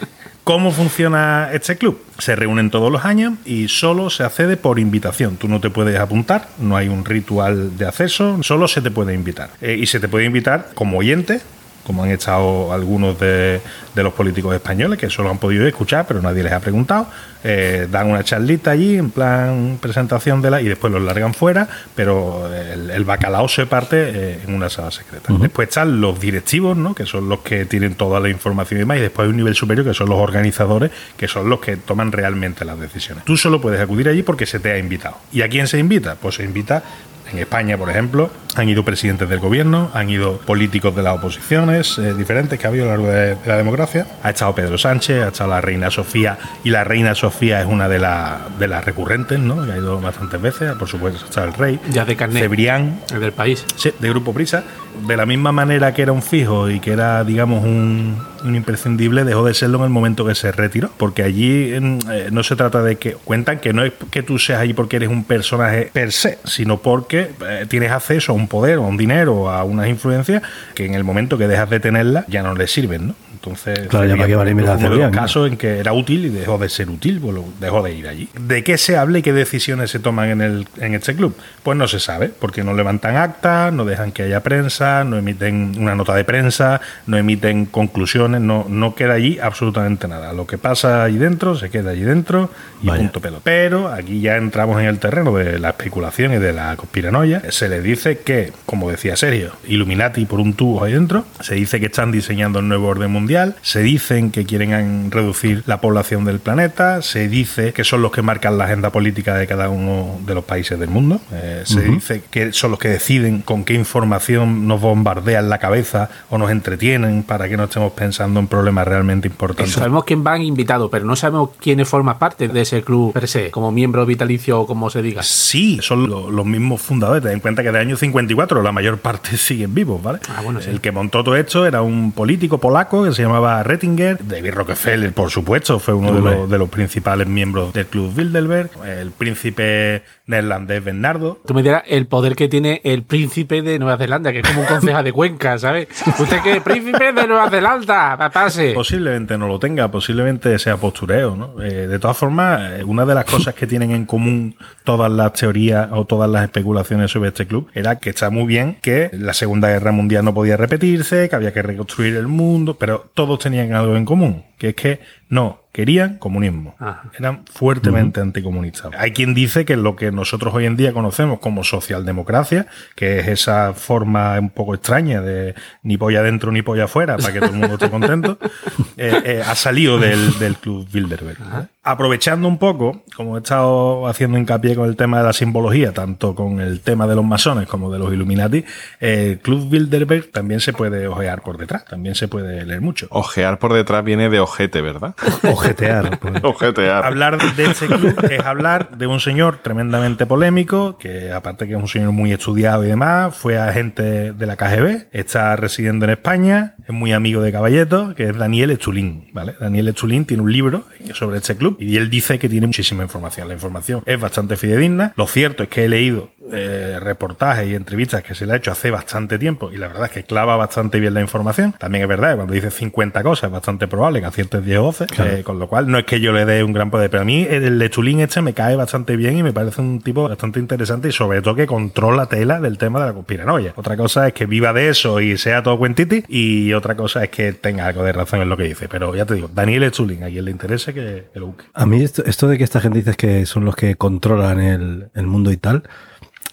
S4: ¿Cómo funciona este club? Se reúnen todos los años y solo se accede por invitación. Tú no te puedes apuntar, no hay un ritual de acceso, solo se te puede invitar. Eh, y se te puede invitar como oyente, como han estado algunos de, de los políticos españoles, que solo han podido escuchar, pero nadie les ha preguntado. Eh, dan una charlita allí, en plan presentación de la, y después los largan fuera, pero el, el bacalao se parte eh, en una sala secreta. Después están los directivos, ¿no? que son los que tienen toda la información y demás, y después hay un nivel superior, que son los organizadores, que son los que toman realmente las decisiones. Tú solo puedes acudir allí porque se te ha invitado. ¿Y a quién se invita? Pues se invita en España, por ejemplo, han ido presidentes del gobierno, han ido políticos de las oposiciones eh, diferentes que ha habido a lo largo de, de la democracia. Ha estado Pedro Sánchez, ha estado la reina Sofía, y la reina Sofía es una de, la- de las recurrentes, ¿no? que ha ido bastantes veces. Por supuesto, está el rey.
S5: Ya de carnet.
S4: Cebrián,
S5: El del país.
S4: Sí, de Grupo Prisa. De la misma manera que era un fijo y que era, digamos, un, un imprescindible, dejó de serlo en el momento que se retiró. Porque allí eh, no se trata de que. Cuentan que no es que tú seas allí porque eres un personaje per se, sino porque eh, tienes acceso a un poder, a un dinero, a unas influencias que en el momento que dejas de tenerla ya no le sirven, ¿no? Entonces,
S7: Claro, ya para qué vale
S4: fue
S7: imitar a
S4: uno de los
S7: Cebrián, ¿no?
S4: casos en que era útil y dejó de ser útil, pues dejó de ir allí. ¿De qué se habla y qué decisiones se toman en, el, en este club? Pues no se sabe, porque no levantan actas, no dejan que haya prensa, no emiten una nota de prensa, no emiten conclusiones, no, no queda allí absolutamente nada. Lo que pasa allí dentro se queda allí dentro y
S7: Vaya.
S4: punto pelo. Pero aquí ya entramos en el terreno de la especulación y de la conspiranoia. Se le dice que, como decía Sergio, Illuminati por un tubo ahí dentro, se dice que están diseñando el nuevo orden mundial, se dicen que quieren reducir la población del planeta, se dice que son los que marcan la agenda política de cada uno de los países del mundo, eh, se dice que son los que deciden con qué información nos bombardean la cabeza o nos entretienen para que no estemos pensando en problemas realmente importantes.
S5: Sabemos quién van invitados, pero no sabemos quiénes forman parte de ese club per se, como miembro vitalicio o como se diga.
S4: Sí, son lo- los mismos fundadores. Ten en cuenta que del año 54 la mayor parte siguen vivos, ¿vale?
S5: Ah, bueno, sí.
S4: El que montó todo esto era un político polaco que se llamaba Rettinger. David Rockefeller, por supuesto, fue uno de los, de los principales miembros del Club Bilderberg. El príncipe neerlandés Bernardo.
S5: Tú me dirás el poder que tiene el príncipe de Nueva Zelanda, que es como un concejal de Cuenca, ¿sabes? ¿Usted qué? ¡Príncipe de Nueva Zelanda! ¡Papase!
S4: Posiblemente no lo tenga, posiblemente sea postureo, ¿no? Eh, de todas formas, eh, una de las cosas que tienen en común todas las teorías o todas las especulaciones sobre este club era que está muy bien que la Segunda Guerra Mundial no podía repetirse, que había que reconstruir el mundo, pero todos tenían algo en común, que es que no querían comunismo.
S5: Ajá.
S4: Eran fuertemente anticomunistas. Hay quien dice que lo que nosotros hoy en día conocemos como socialdemocracia, que es esa forma un poco extraña de ni polla adentro ni polla afuera para que todo el mundo esté contento, eh, eh, ha salido del, del Club Bilderberg. Aprovechando un poco, como he estado haciendo hincapié con el tema de la simbología, tanto con el tema de los masones como de los Illuminati, el Club Bilderberg también se puede ojear por detrás, también se puede leer mucho.
S8: Ojear por detrás viene de ojete, ¿verdad?
S7: Ojetear. pues.
S8: Ojetear.
S4: Hablar de este club es hablar de un señor tremendamente polémico, que aparte que es un señor muy estudiado y demás, fue agente de la KGB, está residiendo en España, es muy amigo de Caballeto, que es Daniel Echulín, ¿vale? Daniel Echulín tiene un libro sobre este club y él dice que tiene muchísima información. La información es bastante fidedigna. Lo cierto es que he leído eh, reportajes y entrevistas que se le ha hecho hace bastante tiempo y la verdad es que clava bastante bien la información. También es verdad que cuando dice 50 cosas es bastante probable que aciertes 10 o 12, eh, con lo cual no es que yo le dé un gran poder, pero a mí el lechulín este me cae bastante bien y me parece un tipo bastante interesante y sobre todo que controla tela del tema de la conspiranoia. Otra cosa es que viva de eso y sea todo cuentiti y otra cosa es que tenga algo de razón en lo que dice. Pero ya te digo, Daniel Lechulín, a quien le interese que, que lo busque.
S7: A mí esto, esto de que esta gente dices que son los que controlan el, el mundo y tal,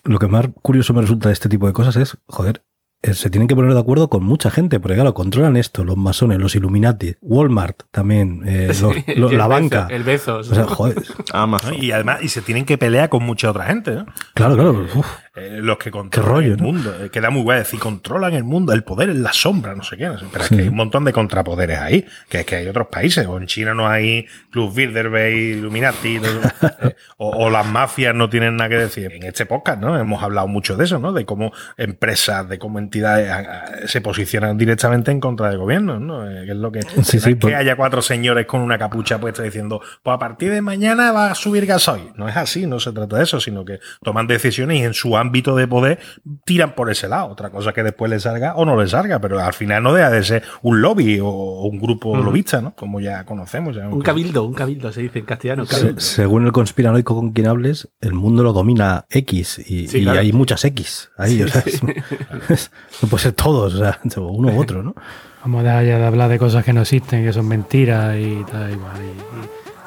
S7: lo que más curioso me resulta de este tipo de cosas es, joder, eh, se tienen que poner de acuerdo con mucha gente, porque claro, controlan esto, los masones, los Illuminati, Walmart también, eh, los- la banca.
S5: El Bezos.
S7: O sea, joder,
S8: Amazon.
S4: Y además, y se tienen que pelear con mucha otra gente, ¿no?
S7: claro, claro. uf.
S4: Eh, los que controlan
S7: rollo,
S4: el
S7: ¿no?
S4: mundo. Eh, queda muy guay decir, controlan el mundo, el poder en la sombra, no sé qué. no sé. Pero es que hay un montón de contrapoderes ahí, que es que hay otros países. O en China no hay Club Bilderberg, Illuminati, no- eh, o, o las mafias no tienen nada que decir. En este podcast, ¿no? Hemos hablado mucho de eso, ¿no? De cómo empresas, de cómo entidades a- a- se posicionan directamente en contra del gobierno, ¿no? Eh, que es lo que...
S7: Sí,
S4: que haya cuatro señores con una capucha puesta diciendo, pues a partir de mañana va a subir gasoil. No es así, no se trata de eso, sino que toman decisiones y en su ámbito de poder tiran por ese lado. Otra cosa que después le salga o no le salga, pero al final no deja de ser un lobby o un grupo lobista, ¿no? Como ya conocemos. ya
S5: Un cabildo, un cabildo se dice en castellano.
S7: Se- según el conspiranoico con quien hables, el mundo lo domina X y,
S5: Sí,
S7: y
S5: claro.
S7: hay muchas X ahí. o sea, es- es- no puede ser todos, o sea, uno u otro, ¿no?
S3: Vamos a dejar ya de hablar de cosas que no existen, que son mentiras y tal igual.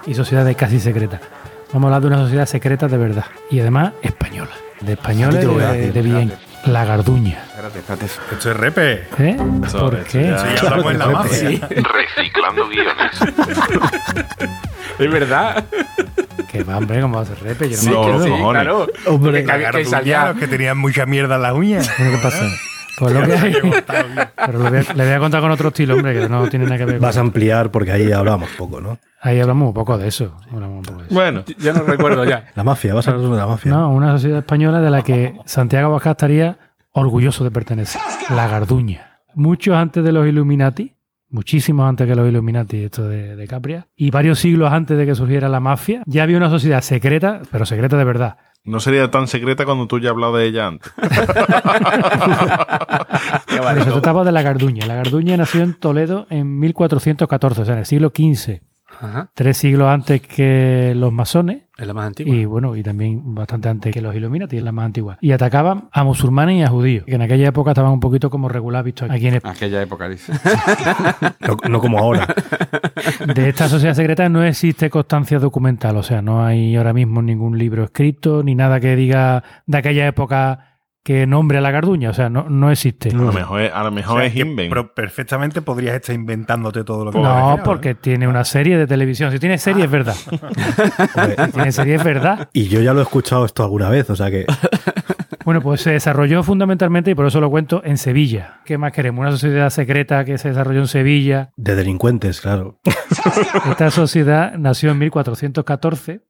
S3: Y, y- y sociedades casi secretas. Vamos a hablar de una sociedad secreta de verdad. Y además española. De españoles de, de bien. La garduña.
S6: Espérate, espérate.
S4: Esto es repe.
S3: ¿Eh?
S1: Eso,
S3: ¿Por
S1: eso
S3: qué?
S1: ya-
S4: Sí, ya hablamos en la
S7: Claro,
S4: mafia.
S8: Reciclando guiones.
S5: Es verdad.
S3: Que va, hombre, ¿cómo va a ser repe? Yo no
S1: Sí,
S3: me acuerdo.
S1: cojones.
S5: claro.
S7: Hombre,
S5: Que- que salía-
S4: los que tenían mucha mierda en las uñas.
S3: ¿Qué pasa? Pues lo que hay. Pero lo voy a- le voy a contar con otro estilo, hombre, que no tiene nada que ver con
S7: vas a ampliar porque ahí hablamos poco, ¿no?
S3: Ahí hablamos un poco de eso. Hablamos un poco de eso.
S1: Bueno,
S5: Ya no recuerdo ya.
S7: La mafia, vas a hablar de la mafia.
S3: No, una sociedad española de la que Santiago Abascal estaría orgulloso de pertenecer. La Garduña. Muchos antes de los Illuminati, muchísimos antes que los Illuminati, esto de, de Capria, y varios siglos antes de que surgiera la mafia, ya había una sociedad secreta, pero secreta de verdad.
S1: No sería tan secreta cuando tú ya has hablado de ella antes.
S3: Pero se trataba de la Garduña. La Garduña nació en Toledo en 1414, o sea, en el siglo XV,
S5: Ajá.
S3: tres siglos antes que los masones.
S5: Es la más antigua.
S3: Y bueno, y también bastante antes que los Illuminati, es la más antigua. Y atacaban a musulmanes y a judíos, que en aquella época estaban un poquito como regular visto aquí en España.
S6: Aquella época, dice.
S7: No, no como ahora.
S3: De esta sociedad secreta no existe constancia documental, o sea, no hay ahora mismo ningún libro escrito, ni nada que diga de aquella época que nombre a la Garduña, o sea, no, no existe.
S1: A lo mejor es, a lo mejor
S4: O sea,
S1: es
S4: que
S1: invent.
S4: pero perfectamente podrías estar inventándote todo lo que
S3: No,
S4: quieras, ¿eh?
S3: porque tiene una serie de televisión. Si tiene serie, es verdad. Si tiene serie, es verdad.
S7: Y yo ya lo he escuchado esto alguna vez, o sea que
S3: Bueno, pues se desarrolló fundamentalmente, y por eso lo cuento, en Sevilla. ¿Qué más queremos? Una sociedad secreta que se desarrolló en Sevilla.
S7: de delincuentes, claro.
S3: Esta sociedad nació en 1414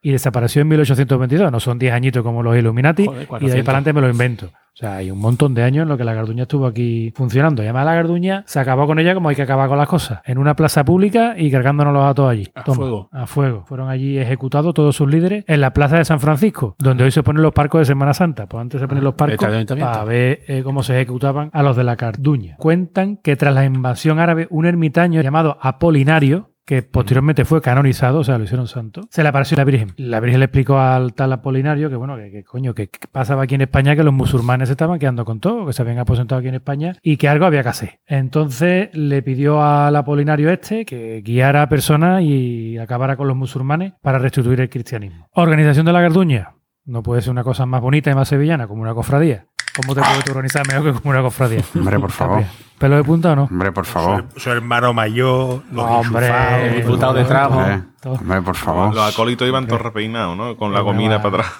S3: y desapareció en 1822. No son 10 añitos como los Illuminati
S5: Joder,
S3: y de ahí
S5: 400.
S3: para adelante me lo invento. O sea, hay un montón de años en los que la Garduña estuvo aquí funcionando. Y además la Garduña se acabó con ella como hay que acabar con las cosas. En una plaza pública y cargándonos a todos allí.
S5: A fuego.
S3: A fuego. Fueron allí ejecutados todos sus líderes en la plaza de San Francisco, donde hoy se ponen los parcos de Semana Santa. Pues antes se ponen los parcos para ver eh, cómo se ejecutaban a los de la Garduña. Cuentan que tras la invasión árabe, un ermitaño llamado Apolinario, que posteriormente fue canonizado, o sea, lo hicieron santo, se le apareció la Virgen. La Virgen le explicó al tal Apolinario que, bueno, que, que coño, que, que pasaba aquí en España, que los musulmanes se estaban quedando con todo, que se habían aposentado aquí en España y que algo había que hacer. Entonces le pidió al Apolinario este que guiara a personas y acabara con los musulmanes para restituir el cristianismo. Organización de la Garduña. No puede ser una cosa más bonita y más sevillana como una cofradía. ¿Cómo te puedes tú organizar mejor que como una cofradía?
S6: Hombre, por favor.
S3: ¿Pelo de punta o no?
S6: Hombre, por favor.
S4: Su, su hermano mayor, los
S3: Hombre,
S5: el diputado de tramo.
S6: Hombre, por favor.
S1: Los acólitos iban todos repeinados, ¿no? Con la
S3: va.
S1: para atrás.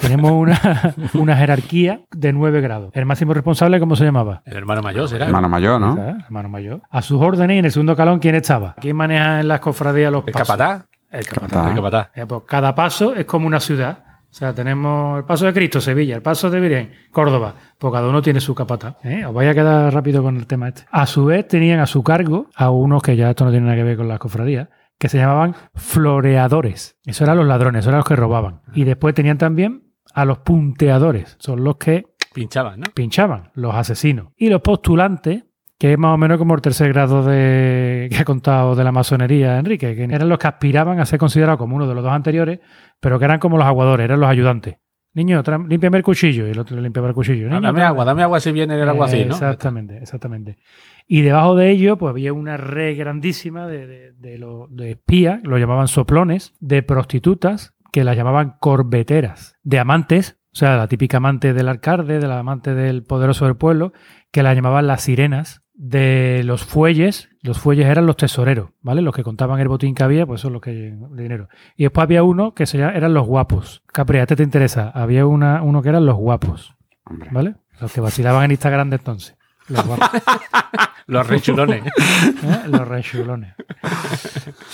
S3: Tenemos una, una jerarquía de 9 grados. El máximo responsable, ¿cómo se llamaba?
S5: El hermano mayor será.
S6: Hermano mayor, ¿no?
S3: ¿Sabes? Hermano mayor. A sus órdenes y en el segundo calón, ¿quién estaba? ¿Quién maneja en las cofradías los
S5: El
S3: pasos?
S5: capataz.
S3: El
S6: Capataz.
S5: El capataz.
S3: Eh, pues cada paso es como una ciudad. O sea, tenemos el paso de Cristo, Sevilla, el paso de Virgen, Córdoba. Pues cada uno tiene su capataz. ¿eh? Os vais a quedar rápido con el tema este. A su vez tenían a su cargo a unos que ya esto no tiene nada que ver con las cofradías, que se llamaban floreadores. Eso eran los ladrones, eso eran los que robaban. Y después tenían también a los punteadores. Son los que
S5: Pinchaban, ¿no?
S3: pinchaban, los asesinos. Y los postulantes, que es más o menos como el tercer grado de que ha contado de la masonería, Enrique, que eran los que aspiraban a ser considerados como uno de los dos anteriores, pero que eran como los aguadores, eran los ayudantes. Niño, límpiame el cuchillo. Y el otro le limpiaba el cuchillo. Niño,
S5: dame agua, dame agua si viene el agua así, ¿no?
S3: Exactamente, exactamente. Y debajo de ello, pues había una red grandísima de, de, de lo- de espías, lo llamaban soplones, de prostitutas, que las llamaban corbeteras, de amantes, o sea, la típica amante del alcalde, de la amante del poderoso del pueblo, que la llamaban las sirenas. De los fuelles, los fuelles eran los tesoreros, ¿vale? Los que contaban el botín que había, pues son los que de dinero. Y después había uno que se llama- eran los guapos. Capri, a este te interesa. Había una, uno que eran los guapos,
S6: Hombre.
S3: ¿vale? Los que vacilaban en Instagram de entonces. Los guapos.
S5: Los rechulones.
S3: ¿eh? Los rechulones.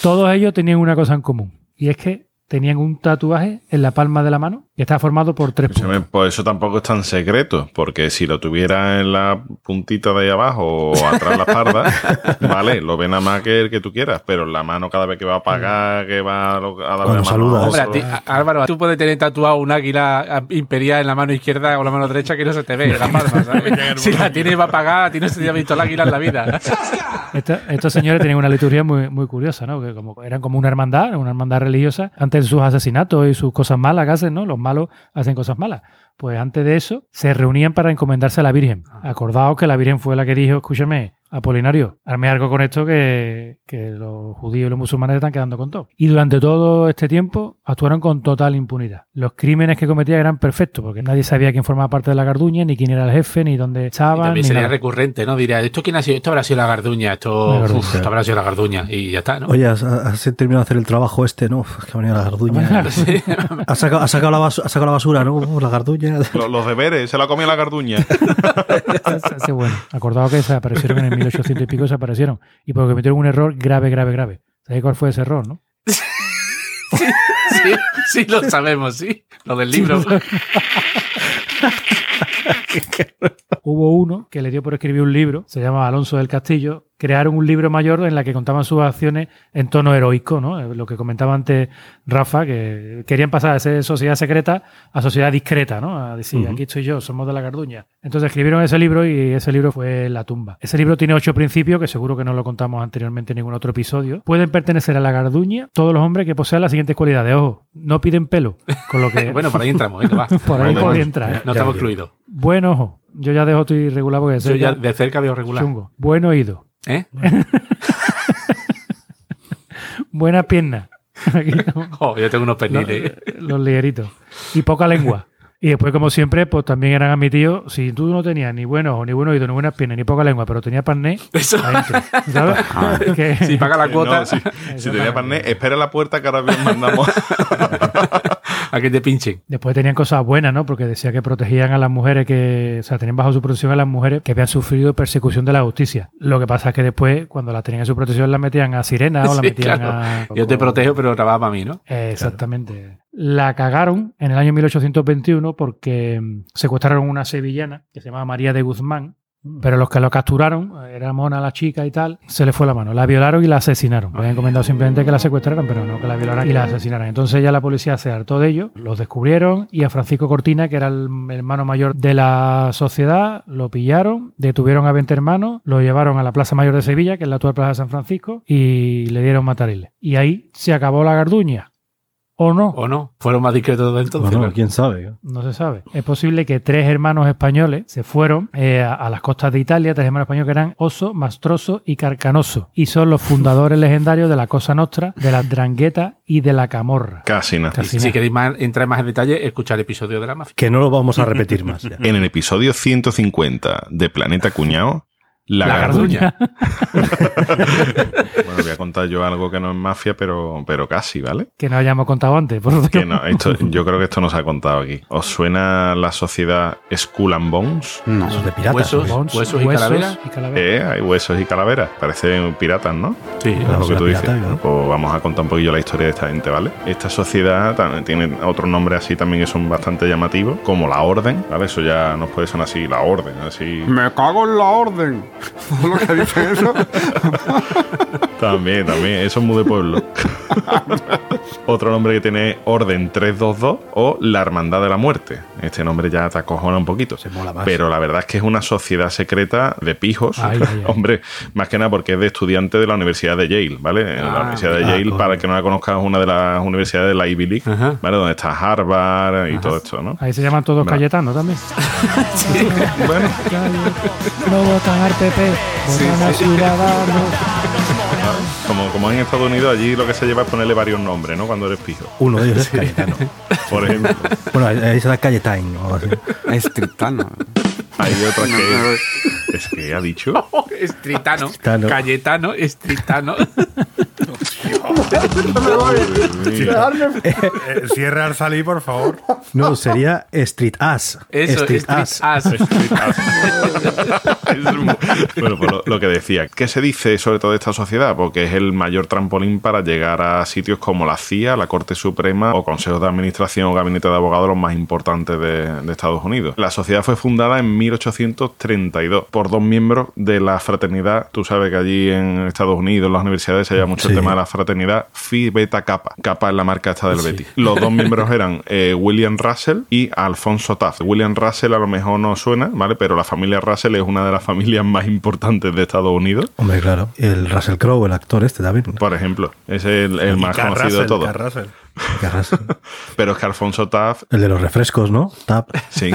S3: Todos ellos tenían una cosa en común. Y es que tenían un tatuaje en la palma de la mano que estaba formado por tres puntos.
S1: Pues eso tampoco es tan secreto, porque si lo tuviera en la puntita de ahí abajo o atrás de la espalda, vale, lo ve nada más que el que tú quieras, pero en la mano cada vez que va a pagar, que va a, lo- a darle
S7: Cuando
S1: la mano
S5: Hombre, a ti- Álvaro, tú puedes tener tatuado un águila imperial en la mano izquierda o la mano derecha que no se te ve en la palma, ¿sabes? si la tienes va a pagar, a ti no se te ha visto el águila en la vida.
S3: Estos, estos señores tenían una liturgia muy, muy curiosa, ¿no? Que como, eran como una hermandad, una hermandad religiosa, antes sus asesinatos y sus cosas malas que hacen, ¿no? Los malos hacen cosas malas. Pues antes de eso, se reunían para encomendarse a la Virgen. Acordaos que la Virgen fue la que dijo, escúchame, Apolinario, arme algo con esto que, que los judíos y los musulmanes están quedando con todo. Y durante todo este tiempo actuaron con total impunidad. Los crímenes que cometían eran perfectos, porque nadie sabía quién formaba parte de la garduña, ni quién era el jefe, ni dónde
S5: Y
S3: estaban.
S5: también
S3: ni
S5: sería
S3: nada.
S5: recurrente, ¿no? Diría, ¿esto quién ha sido? Esto habrá sido la garduña, esto,
S3: La garduña.
S5: uf, esto habrá sido la garduña. Y ya está, ¿no?
S7: Oye, has, has terminado de hacer el trabajo este, ¿no? Uf, que ha venido la garduña. Has sacado, has sacado la basura, has sacado la basura, ¿no? Uf, la garduña.
S1: Los, los deberes, se la comió la garduña.
S3: Así, bueno. Acordaos que desaparecieron en el 1800 y pico, desaparecieron. Y porque cometieron un error grave, grave, grave. ¿Sabéis cuál fue ese error, no?
S5: Sí, sí, lo sabemos, sí. Lo del libro.
S3: Hubo uno que le dio por escribir un libro, se llama Alonso del Castillo. Crearon un libro mayor en la que contaban sus acciones en tono heroico, ¿no? Eh, Lo que comentaba antes Rafa, que querían pasar de ser sociedad secreta a sociedad discreta, ¿no? A decir, aquí estoy yo, somos de la Garduña. Entonces escribieron ese libro y ese libro fue La tumba. Ese libro tiene ocho principios, que seguro que no lo contamos anteriormente en ningún otro episodio. Pueden pertenecer a la Garduña todos los hombres que posean las siguientes cualidades. Ojo, no piden pelo, con lo que...
S5: bueno, por ahí entramos, venga, va.
S3: por ahí
S1: vale.
S3: entrar. ¿eh?
S5: No estamos excluidos.
S3: Buen ojo. Yo ya dejo tu irregular porque
S5: Yo ya de cerca veo regular.
S3: chungo. Buen oído.
S5: ¿Eh?
S3: Buena pierna.
S5: Oh, yo tengo unos
S3: los,
S5: pendientes.
S3: los ligeritos. Y poca lengua. Y después, como siempre, pues también eran admitidos. Si tú no tenías ni buen ojo, ni buen oído, ni buenas piernas, ni poca lengua, pero tenías parné,
S5: Eso.
S3: adentro. ¿Sabes? Que-
S5: Si paga la cuota,
S1: No, si, si tenía parné, espera la puerta que ahora bien mandamos.
S5: a que te pinchen.
S3: Después tenían cosas buenas, ¿no? Porque decía que protegían a las mujeres que, o sea, tenían bajo su protección a las mujeres que habían sufrido persecución de la justicia. Lo que pasa es que después, cuando las tenían en su protección, las metían a sirena o las
S5: Sí,
S3: metían
S5: claro.
S3: a.
S5: Yo te protejo, pero trabaja para mí, ¿no?
S3: Eh, exactamente. La cagaron en el año 1821 porque mm, secuestraron una sevillana que se llamaba María de Guzmán. Pero los que lo capturaron, eh, era mona la chica y tal, se le fue la mano. La violaron y la asesinaron. Le habían encomendado simplemente que la secuestraran, pero no que la violaran y la asesinaran. Entonces ya la policía se hartó de ellos, los descubrieron y a Francisco Cortina, que era el hermano mayor de la sociedad, lo pillaron, detuvieron a 20 hermanos, lo llevaron a la Plaza Mayor de Sevilla, que es la actual Plaza de San Francisco, y le dieron matariles. Y ahí se acabó la garduña. ¿O no?
S5: ¿O no? Fueron más discretos de entonces.
S7: Bueno,
S5: ¿no?
S7: quién sabe.
S3: No se sabe. Es posible que tres hermanos españoles se fueron eh, a, a las costas de Italia, tres hermanos españoles que eran Oso, Mastroso y Carcanoso. Y son los fundadores legendarios de la Cosa Nostra, de la Drangheta y de la Camorra.
S1: Casi nada.
S3: Casi
S5: si
S3: nada.
S5: queréis más, entrar más en detalle, escuchar el episodio de la mafia.
S7: Que no lo vamos a repetir más. ya.
S1: En el episodio 150 de Planeta Cuñado, la,
S3: La
S1: garduña.
S3: garduña.
S1: Bueno, voy a contar yo algo que no es mafia, pero, pero casi, ¿vale?
S3: que no hayamos contado antes. Por lo
S1: Que no, esto, yo creo que esto no se ha contado aquí. ¿Os suena la sociedad Skull and Bones?
S6: No.
S7: Esos de piratas.
S5: Huesos. huesos y calaveras.
S3: y calaveras.
S1: Eh, hay huesos y calaveras. Parecen piratas, ¿no?
S5: Sí,
S1: Es
S7: Claro,
S1: lo que tú dices.
S7: pirata, ¿no?
S1: Pues vamos a contar un poquillo la historia de esta gente, ¿vale? Esta sociedad también tiene otros nombres así también que son bastante llamativos, como la Orden, ¿vale? Eso ya nos puede sonar así, la Orden, así.
S6: Me cago en la orden. ¿Lo que dice eso?
S1: También, también, eso es muy de pueblo. Otro nombre que tiene Orden 322 o la Hermandad de la Muerte. Este nombre ya te acojona un poquito.
S7: Se mola más.
S1: Pero la verdad es que es una sociedad secreta de pijos.
S3: Ay, ay, ay.
S1: Hombre, más que nada porque es de estudiante de la Universidad de Yale, ¿vale? la
S5: Ah,
S1: Universidad de
S7: ah,
S1: Yale,
S7: coño.
S1: para el que no la conozca, es una de las universidades de la Ivy League,
S5: Ajá.
S1: ¿vale? Donde está Harvard y todo esto, ¿no?
S3: Ahí se llaman todos
S1: Va.
S3: Cayetanos también.
S1: Bueno,
S3: No votan al PP, votan a Ciudadanos.
S1: Como, como en Estados Unidos, allí lo que se lleva es ponerle varios nombres, ¿no? Cuando eres pijo.
S7: Uno de ellos es Cayetano.
S1: Por ejemplo,
S7: Bueno, ahí será Cayetano o algo así.
S6: Estrictano.
S1: hay otra que. Es que ha dicho.
S5: Estritano.
S7: Estritano.
S5: Cayetano, Estritano.
S4: Eh, cierra al salir, por favor.
S7: No, sería Street Ass.
S5: Eso,
S7: Street
S5: Street
S7: Ass.
S1: Bueno, pues lo, lo que decía. ¿Qué se dice sobre todo de esta sociedad? Porque es el mayor trampolín para llegar a sitios como la CIA, la Corte Suprema o consejos de administración o gabinete de abogados los más importantes de, de Estados Unidos. La sociedad fue fundada en 1832 por dos miembros de la fraternidad. Tú sabes que allí en Estados Unidos, en las universidades, se lleva mucho el tema de la fraternidad Phi Beta Kappa. Kappa es la marca esta del Betis. Los dos miembros eran eh, William Russell y Alfonso Taft. William Russell a lo mejor no suena, ¿vale? Pero la familia Russell es una de las familias más importantes de Estados Unidos.
S7: Hombre, claro. El Russell Crowe, el actor este también.
S1: Por ejemplo, es el, el más conocido de todos. Pero es que Alfonso Taft,
S7: El de los refrescos, ¿no? Tap.
S1: sí,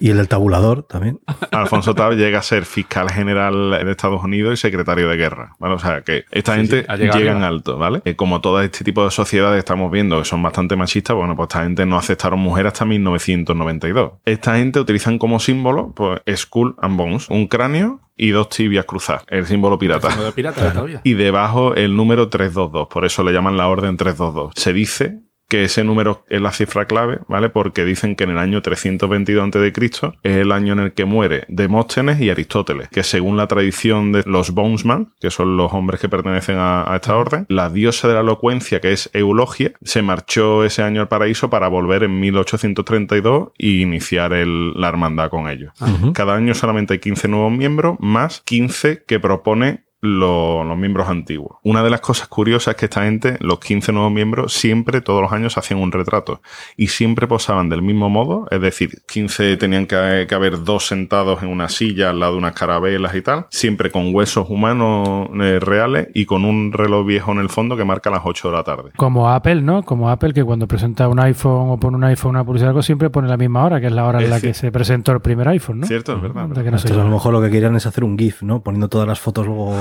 S7: Y el del tabulador también.
S1: Alfonso Taft llega a ser fiscal general de Estados Unidos y secretario de guerra. ¿vale? O sea, que esta gente llega en alto, ¿vale? Eh, como todo este tipo de sociedades estamos viendo que son bastante machistas, bueno, pues esta gente no aceptaron mujer hasta 1992. Esta gente utilizan como símbolo, pues, Skull and Bones, un cráneo y dos tibias cruzadas, el símbolo pirata.
S5: de pirata todavía.
S1: y debajo el número 322. Por eso le llaman la orden 322. Se dice que ese número es la cifra clave, ¿vale? Porque dicen que en el año 322 a.C. es el año en el que muere Demóstenes y Aristóteles, que según la tradición de los Bonesman, que son los hombres que pertenecen a, a esta orden, la diosa de la elocuencia, que es Eulogia, se marchó ese año al paraíso para volver en 1832 y iniciar el- la hermandad con ellos. Cada año solamente hay 15 nuevos miembros, más 15 que propone lo- los miembros antiguos. Una de las cosas curiosas es que esta gente, los 15 nuevos miembros, siempre, todos los años, hacían un retrato. Y siempre posaban del mismo modo, es decir, 15 tenían que, que haber dos sentados en una silla al lado de unas carabelas y tal, siempre con huesos humanos eh, reales y con un reloj viejo en el fondo que marca las 8 de la tarde.
S3: Como Apple, ¿no? Como Apple, que cuando presenta un iPhone o pone un iPhone una publicidad algo, siempre pone la misma hora, que es la hora en
S1: Es
S3: la que se presentó el primer iPhone, ¿no?
S1: ¿Cierto? Es verdad.
S3: Que no
S7: Entonces, a lo mejor lo que querían es hacer un GIF, ¿no? Poniendo todas las fotos luego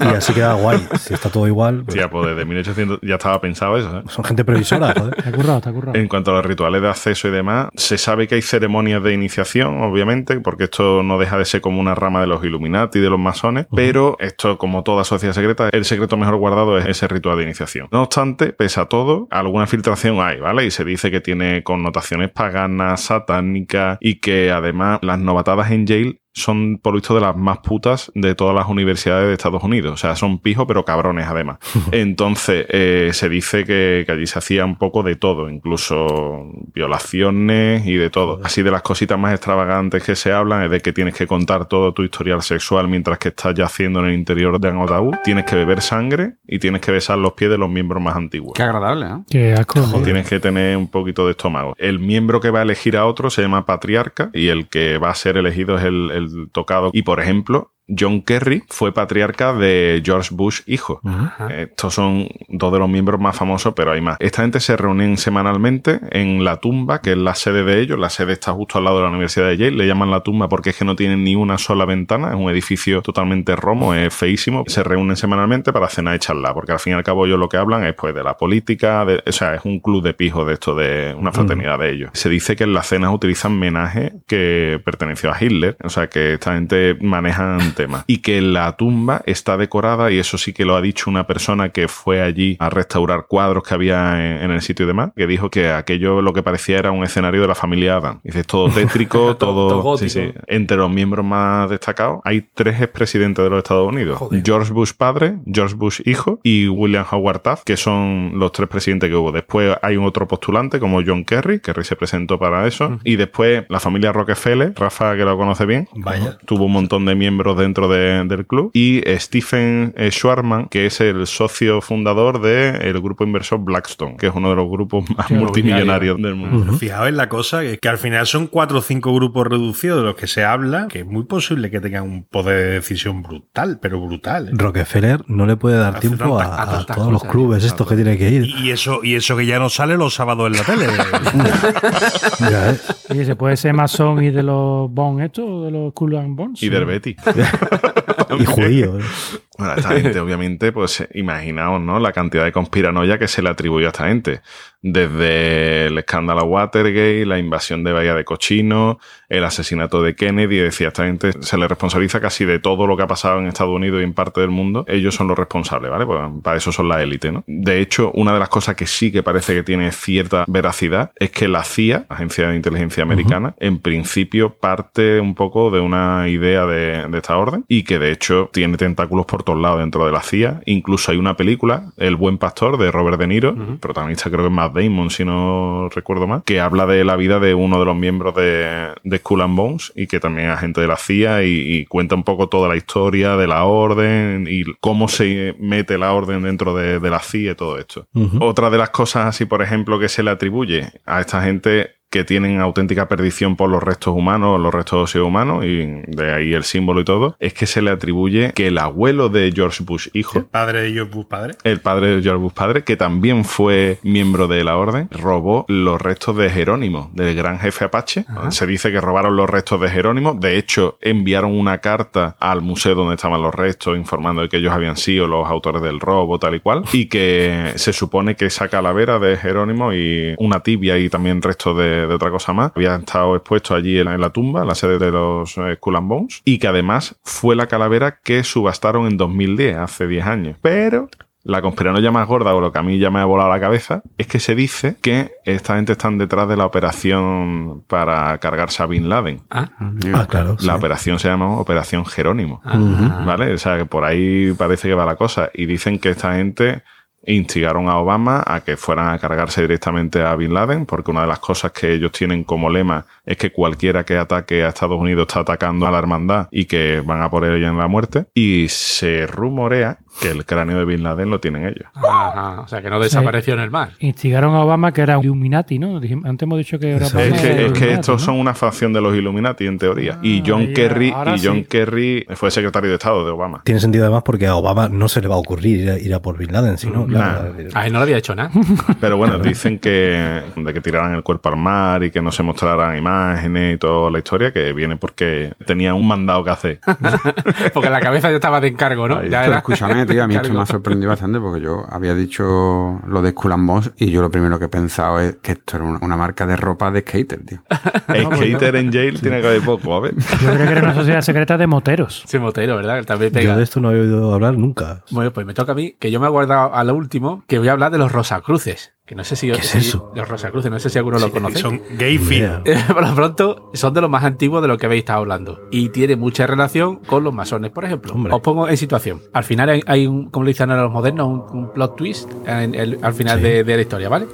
S7: y así queda guay. Si está todo igual, pues,
S1: Tía, pues desde 1800 ya estaba pensado eso, ¿eh?
S7: son gente previsora, joder.
S3: Te ha currado, ha currado.
S1: En cuanto a los rituales de acceso y demás, se sabe que hay ceremonias de iniciación, obviamente, porque esto no deja de ser como una rama de los Illuminati, de los masones, pero esto, como toda sociedad secreta, el secreto mejor guardado es ese ritual de iniciación. No obstante, pese a todo, alguna filtración hay, ¿vale? Y se dice que tiene connotaciones paganas, satánicas y que además las novatadas en Yale son, por lo visto, de las más putas de todas las universidades de Estados Unidos. O sea, son pijos, pero cabrones, además. Entonces, eh, se dice que, que allí se hacía un poco de todo, incluso violaciones y de todo. Así de las cositas más extravagantes que se hablan es de que tienes que contar todo tu historial sexual mientras que estás yaciendo en el interior de un ataúd, tienes que beber sangre y tienes que besar los pies de los miembros más antiguos.
S6: Qué agradable, ¿no?
S3: Qué asco.
S1: O tienes que tener un poquito de estómago. El miembro que va a elegir a otro se llama patriarca y el que va a ser elegido es el, el tocado. Y por ejemplo, John Kerry fue patriarca de George Bush hijo. Estos son dos de los miembros más famosos, pero hay más. Esta gente se reúnen semanalmente en la tumba, que es la sede de ellos. La sede está justo al lado de la Universidad de Yale. Le llaman la tumba porque es que no tienen ni una sola ventana. Es un edificio totalmente romo, es feísimo. Se reúnen semanalmente para cenar y charlar, porque al fin y al cabo ellos lo que hablan es pues de la política, de- o sea, es un club de pijos de esto, de una fraternidad de ellos. Se dice que en las cenas utilizan menaje que perteneció a Hitler, o sea, que esta gente manejan temas. Y que la tumba está decorada, y eso sí que lo ha dicho una persona que fue allí a restaurar cuadros que había en, en el sitio y demás, que dijo que aquello lo que parecía era un escenario de la familia Adam. Dice, es todo tétrico, todo...
S5: todo gótico.
S1: sí, sí. Entre los miembros más destacados hay tres expresidentes de los Estados Unidos. George Bush padre, George Bush hijo y William Howard Taft, que son los tres presidentes que hubo. Después hay un otro postulante como John Kerry, Kerry se presentó para eso. Y después la familia Rockefeller, Rafa que lo conoce bien,
S4: Vaya.
S1: tuvo un montón de miembros dentro de- del club. Y Stephen eh, Schwarman, que es el socio fundador del grupo inversor Blackstone, que es uno de los grupos más
S3: Qué
S1: multimillonarios del mundo.
S4: Fijaos en la cosa, que, que al final son cuatro o cinco grupos reducidos de los que se habla, que es muy posible que tengan un poder de decisión brutal, pero brutal. ¿eh?
S7: Rockefeller no le puede dar
S4: Hace
S7: tiempo
S4: tanta-
S7: a,
S4: a
S7: todos los clubes estos que tiene que ir.
S4: Y eso, y eso que ya no sale los sábados en la tele.
S7: Ya.
S3: Oye, ¿se puede ser masón y de los Bones estos, de los Cool and Bones?
S1: Y del Betty.
S7: Y judío. ¿eh?
S1: Bueno, esta gente, obviamente, pues imaginaos, ¿no? La cantidad de conspiranoia que se le atribuye a esta gente. Desde el escándalo Watergate, la invasión de Bahía de Cochino, el asesinato de Kennedy, decía, esta gente se le responsabiliza casi de todo lo que ha pasado en Estados Unidos y en parte del mundo. Ellos son los responsables, ¿vale? Pues para eso son la élite, ¿no? De hecho, una de las cosas que sí que parece que tiene cierta veracidad es que la CIA, Agencia de Inteligencia Americana, en principio parte un poco de una idea de, de esta orden y que de hecho tiene tentáculos por todos lados dentro de la CIA. Incluso hay una película, El Buen Pastor, de Robert De Niro, protagonista creo que es Matt Damon, si no recuerdo mal, que habla de la vida de uno de los miembros de, de Skull and Bones y que también es agente de la CIA y, y cuenta un poco toda la historia de la orden y cómo se mete la orden dentro de, de la CIA y todo esto. Otra de las cosas así, por ejemplo, que se le atribuye a esta gente que tienen auténtica perdición por los restos humanos, los restos óseos humanos, y de ahí el símbolo y todo, es que se le atribuye que el abuelo de George Bush hijo,
S4: Padre de George Bush padre.
S1: el padre de George Bush padre, que también fue miembro de la orden, robó los restos de Jerónimo, del gran jefe Apache. Se dice que robaron los restos de Jerónimo. De hecho, enviaron una carta al museo donde estaban los restos, informando de que ellos habían sido los autores del robo, tal y cual. Y que se supone que esa calavera de Jerónimo y una tibia y también restos de, de otra cosa más habían estado expuestos allí en la, en la tumba, en la sede de los eh, Skull and Bones. Y que además fue la calavera que subastaron en 2010, hace 10 años. Pero la conspiranoia más gorda, o lo que a mí ya me ha volado la cabeza, es que se dice que esta gente están detrás de la operación para cargarse a Bin Laden.
S5: Ah,
S7: Ah, claro. sí.
S1: La operación se llama Operación Jerónimo.
S5: ah,
S1: ¿Vale? O sea, que por ahí parece que va la cosa. Y dicen que esta gente instigaron a Obama a que fueran a cargarse directamente a Bin Laden, porque una de las cosas que ellos tienen como lema es que cualquiera que ataque a Estados Unidos está atacando a la hermandad y que van a por ella en la muerte. Y se rumorea que el cráneo de Bin Laden lo tienen ellos.
S5: Ajá, o sea, que no desapareció en el mar.
S3: Instigaron a Obama que era un Illuminati, ¿no? Antes hemos dicho que era Obama
S1: Es
S3: era
S1: que, es que estos
S3: ¿no?
S1: son una facción de los Illuminati, en teoría. Y John
S3: ahí,
S1: Kerry, y John
S3: sí.
S1: Kerry fue secretario de Estado de Obama.
S7: Tiene sentido además porque a Obama no se le va a ocurrir ir a, ir a por Bin Laden, si no, claro,
S5: A él no le había hecho nada.
S1: Pero bueno, dicen que de que tiraran el cuerpo al mar y que no se mostraran imágenes y toda la historia, que viene porque tenía un mandado que hacer.
S5: Porque la cabeza ya estaba de encargo, ¿no? Ya
S6: pero
S5: era-
S6: tío, a mí esto me ha sorprendido bastante porque yo había dicho lo de Skull and Bones y yo lo primero que he pensado es que esto era una, marca de ropa de skater, tío.
S1: Skater en jail tiene que haber poco, a ver.
S3: Yo creo que era una sociedad secreta de moteros.
S5: Sí, motero, ¿verdad? También
S7: Yo
S5: pega.
S7: de esto no he oído hablar nunca.
S5: Bueno, pues me toca a mí, que yo me he guardado a lo último, que voy a hablar de los Rosacruces. Que no sé si...
S7: ¿Qué es
S5: si-
S7: eso?
S5: Los Rosacruces, no sé si alguno lo conoce.
S4: Son gay fino.
S7: idea.
S5: Por lo pronto, son de los más antiguos de lo que habéis estado hablando. Y tiene mucha relación con los masones, por ejemplo.
S7: Hombre.
S5: Os pongo en situación. Al final hay, hay un, como le dicen ahora los modernos, un, un plot twist en el- al final
S7: Sí.
S5: de, de la historia, ¿vale?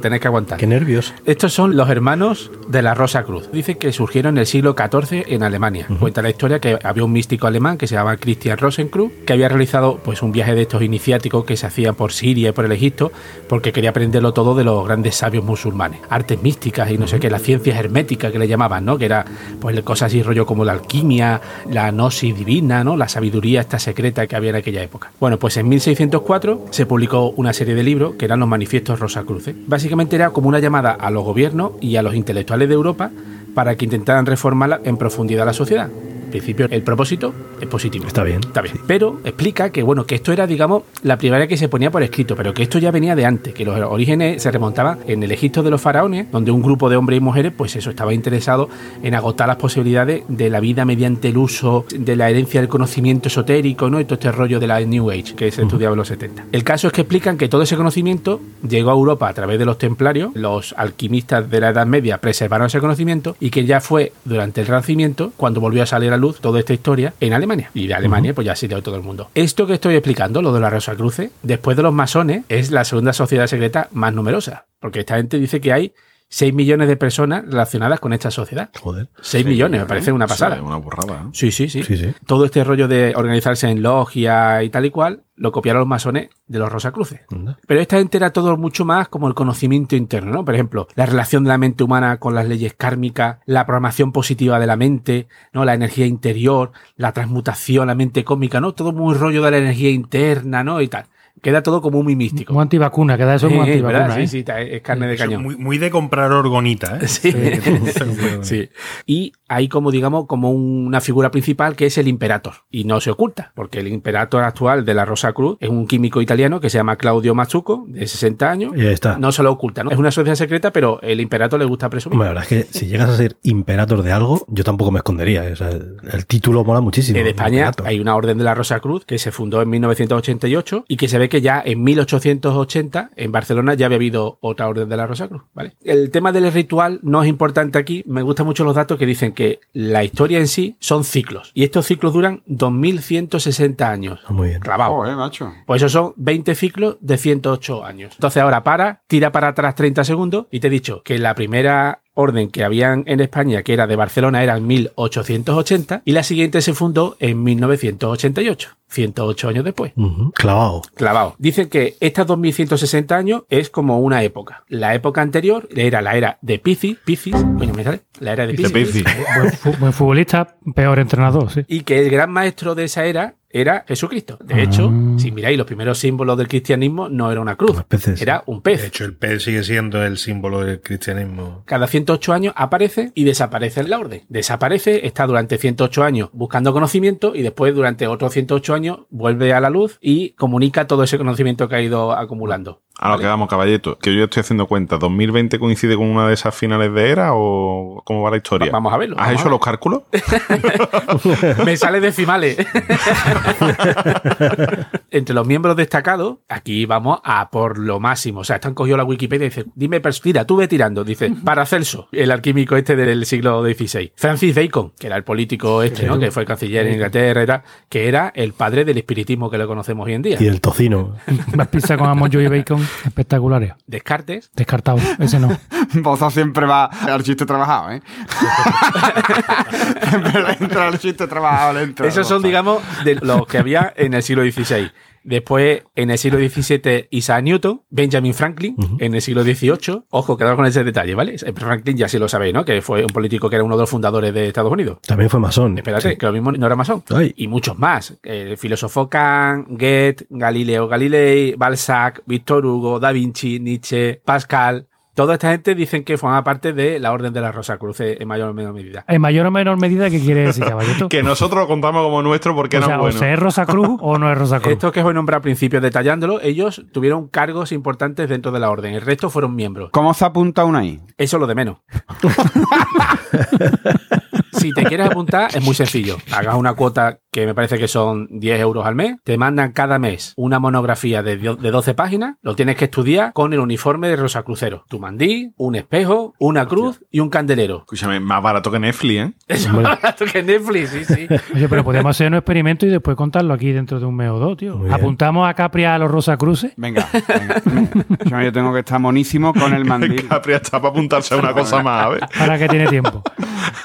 S5: Tenéis que aguantar.
S7: Qué nervios.
S5: Estos son los hermanos de la Rosa Cruz. Dicen que surgieron en el siglo XIV en Alemania. Cuenta la historia que había un místico alemán que se llamaba Christian Rosenkreuz, que había realizado pues un viaje de estos iniciáticos que se hacían por Siria y por el Egipto, porque quería aprenderlo todo de los grandes sabios musulmanes. Artes místicas y no sé qué, las ciencias herméticas que le llamaban, ¿no? Que era pues cosas así rollo como la alquimia, la gnosis divina, ¿no? La sabiduría esta secreta que había en aquella época. Bueno, pues en 1604 se publicó una serie de libros que eran los manifiestos Rosacruces. Básicamente era como una llamada a los gobiernos y a los intelectuales de Europa para que intentaran reformar en profundidad la sociedad. Principio, el propósito es positivo.
S7: Está bien.
S5: Está bien. Pero explica que, bueno, que esto era, digamos, la primera que se ponía por escrito, pero que esto ya venía de antes, que los orígenes se remontaban en el Egipto de los faraones, donde un grupo de hombres y mujeres, pues eso, estaba interesado en agotar las posibilidades de la vida mediante el uso de la herencia del conocimiento esotérico, ¿no? Y todo este rollo de la New Age que se estudiaba en los 70. El caso es que explican que todo ese conocimiento llegó a Europa a través de los templarios, los alquimistas de la Edad Media preservaron ese conocimiento y que ya fue durante el Renacimiento cuando volvió a salir a luz toda esta historia en Alemania. Y de Alemania, pues ya se dio todo el mundo. Esto que estoy explicando, lo de la Rosa Cruce, después de los masones, es la segunda sociedad secreta más numerosa. Porque esta gente dice que hay 6 millones de personas relacionadas con esta sociedad.
S7: Joder.
S5: 6 millones, me parece una pasada.
S1: Sí, una burrada. ¿no?
S5: Sí, sí, sí,
S7: Sí, sí.
S5: Todo este rollo de organizarse en logia y tal y cual, lo copiaron los masones de los Rosacruces.
S7: Anda.
S5: Pero esta gente era todo mucho más como el conocimiento interno, ¿no? Por ejemplo, la relación de la mente humana con las leyes kármicas, la programación positiva de la mente, ¿no? La energía interior, la transmutación, la mente cósmica, ¿no? Todo muy rollo de la energía interna, ¿no? Y tal. Queda todo como muy místico.
S3: Muy antivacuna, queda eso muy
S5: Eh,
S3: antivacuna. ¿eh?
S5: Sí, sí, es carne de cañón.
S4: Muy, muy de comprar orgonita, ¿eh?
S5: Sí. Sí. Y hay como, digamos, como una figura principal que es el Imperator. Y no se oculta, porque el Imperator actual de la Rosa Cruz es un químico italiano que se llama Claudio Mazzucco, de 60 años.
S7: Y ahí está.
S5: No se lo oculta, ¿no? Es una sociedad secreta, pero el Imperator le gusta presumir.
S7: Hombre, la verdad es que si llegas a ser imperator de algo, yo tampoco me escondería. ¿eh? O sea, el, el título mola muchísimo.
S5: En España
S7: Imperator.
S5: hay una orden de la Rosa Cruz que se fundó en 1988 y que se ve que ya en 1880 en Barcelona ya había habido otra orden de la Rosa Cruz. ¿vale? El tema del ritual no es importante aquí. Me gustan mucho los datos que dicen que la historia en sí son ciclos y estos ciclos duran 2160 años.
S7: Ah, Muy bien.
S5: Clavado.
S6: Joder, macho.
S5: Pues esos son 20 ciclos de 108 años. Entonces ahora para, tira para atrás 30 segundos y te he dicho que la primera orden que habían en España, que era de Barcelona, era en 1880 y la siguiente se fundó en 1988, 108 años después.
S7: Ujú, Clavado.
S5: Clavado. Dicen que estas 2160 años es como una época. La época anterior era la era de Piscis, Piscis, coño, me sale, la era de
S1: De
S5: Piscis.
S1: Piscis.
S3: Buen, buen futbolista, peor entrenador, sí.
S5: y que el gran maestro de esa era era Jesucristo. De hecho,
S3: Ah.
S5: si miráis los primeros símbolos del cristianismo, no era una cruz, era un
S4: De
S5: pez.
S4: hecho, el pez sigue siendo el símbolo del cristianismo.
S5: Cada 108 años aparece y desaparece en la orden. Desaparece, está durante 108 años buscando conocimiento y después durante otros 108 años vuelve a la luz y comunica todo ese conocimiento que ha ido acumulando.
S1: A lo que vamos, caballeto, que yo ya estoy haciendo cuenta. ¿2020 coincide con una de esas finales de era o cómo va la historia?
S5: Va- vamos a verlo,
S1: ¿Has hecho los cálculos?
S5: Me sale decimales. Entre los miembros destacados, aquí vamos a por lo máximo. O sea, están cogido la Wikipedia y dice, dime, tira, tú ve tirando. Dice, Paracelso, el alquímico este del siglo XVI. Francis Bacon, que era el político este, ¿no? Que fue canciller en Inglaterra, era, que era el padre del espiritismo que lo conocemos hoy en día.
S7: Y el tocino.
S3: Las pizzas con amoyo y bacon espectaculares.
S5: Descartes,
S3: Descartado, ese no.
S6: Boza siempre va al chiste trabajado, ¿eh? Entra el chiste trabajado, le entra.
S5: Esos son, digamos, de los que había en el siglo XVI. Después, en el siglo XVII, Isaac Newton, Benjamin Franklin, en el siglo XVIII. Ojo, quedado con ese detalle, ¿vale? Franklin ya sí lo sabéis, ¿no? Que fue un político que era uno de los fundadores de Estados Unidos.
S7: También fue masón.
S5: Espérate,
S7: Sí.
S5: que lo mismo no era masón. Y muchos más. El filósofo Kant, Goethe, Galileo Galilei, Balzac, Víctor Hugo, Da Vinci, Nietzsche, Pascal. Toda esta gente dicen que forma parte de la Orden de la Rosa Cruz en mayor o menor medida.
S3: En mayor o menor medida, ¿qué quiere decir, caballito?
S1: Que nosotros lo contamos como nuestro porque
S3: o
S1: era
S3: sea,
S1: bueno.
S3: o sea, ¿es Rosa Cruz o no es Rosa Cruz?
S5: Esto que os he nombrado al principio detallándolo, ellos tuvieron cargos importantes dentro de la orden. El resto fueron miembros.
S6: ¿Cómo se apunta uno ahí?
S5: Eso es lo de menos. si te quieres apuntar, es muy sencillo. Hagas una cuota que me parece que son 10 euros al mes. Te mandan cada mes una monografía de, de 12 páginas. Lo tienes que estudiar con el uniforme de Rosacrucero. Tu mandí, un espejo, una cruz y un candelero.
S1: Escúchame, más barato que Netflix, ¿eh?
S5: Es más barato que Netflix, sí, sí.
S3: Oye, pero podemos hacer un experimento y después contarlo aquí dentro de un mes o dos, tío.
S7: Muy bien.
S3: Apuntamos a Capri a los Rosacruces.
S6: Venga, venga. Yo tengo que estar monísimo con el mandil.
S1: Capri está para apuntarse a una cosa más, a ver.
S3: Para que tiene tiempo.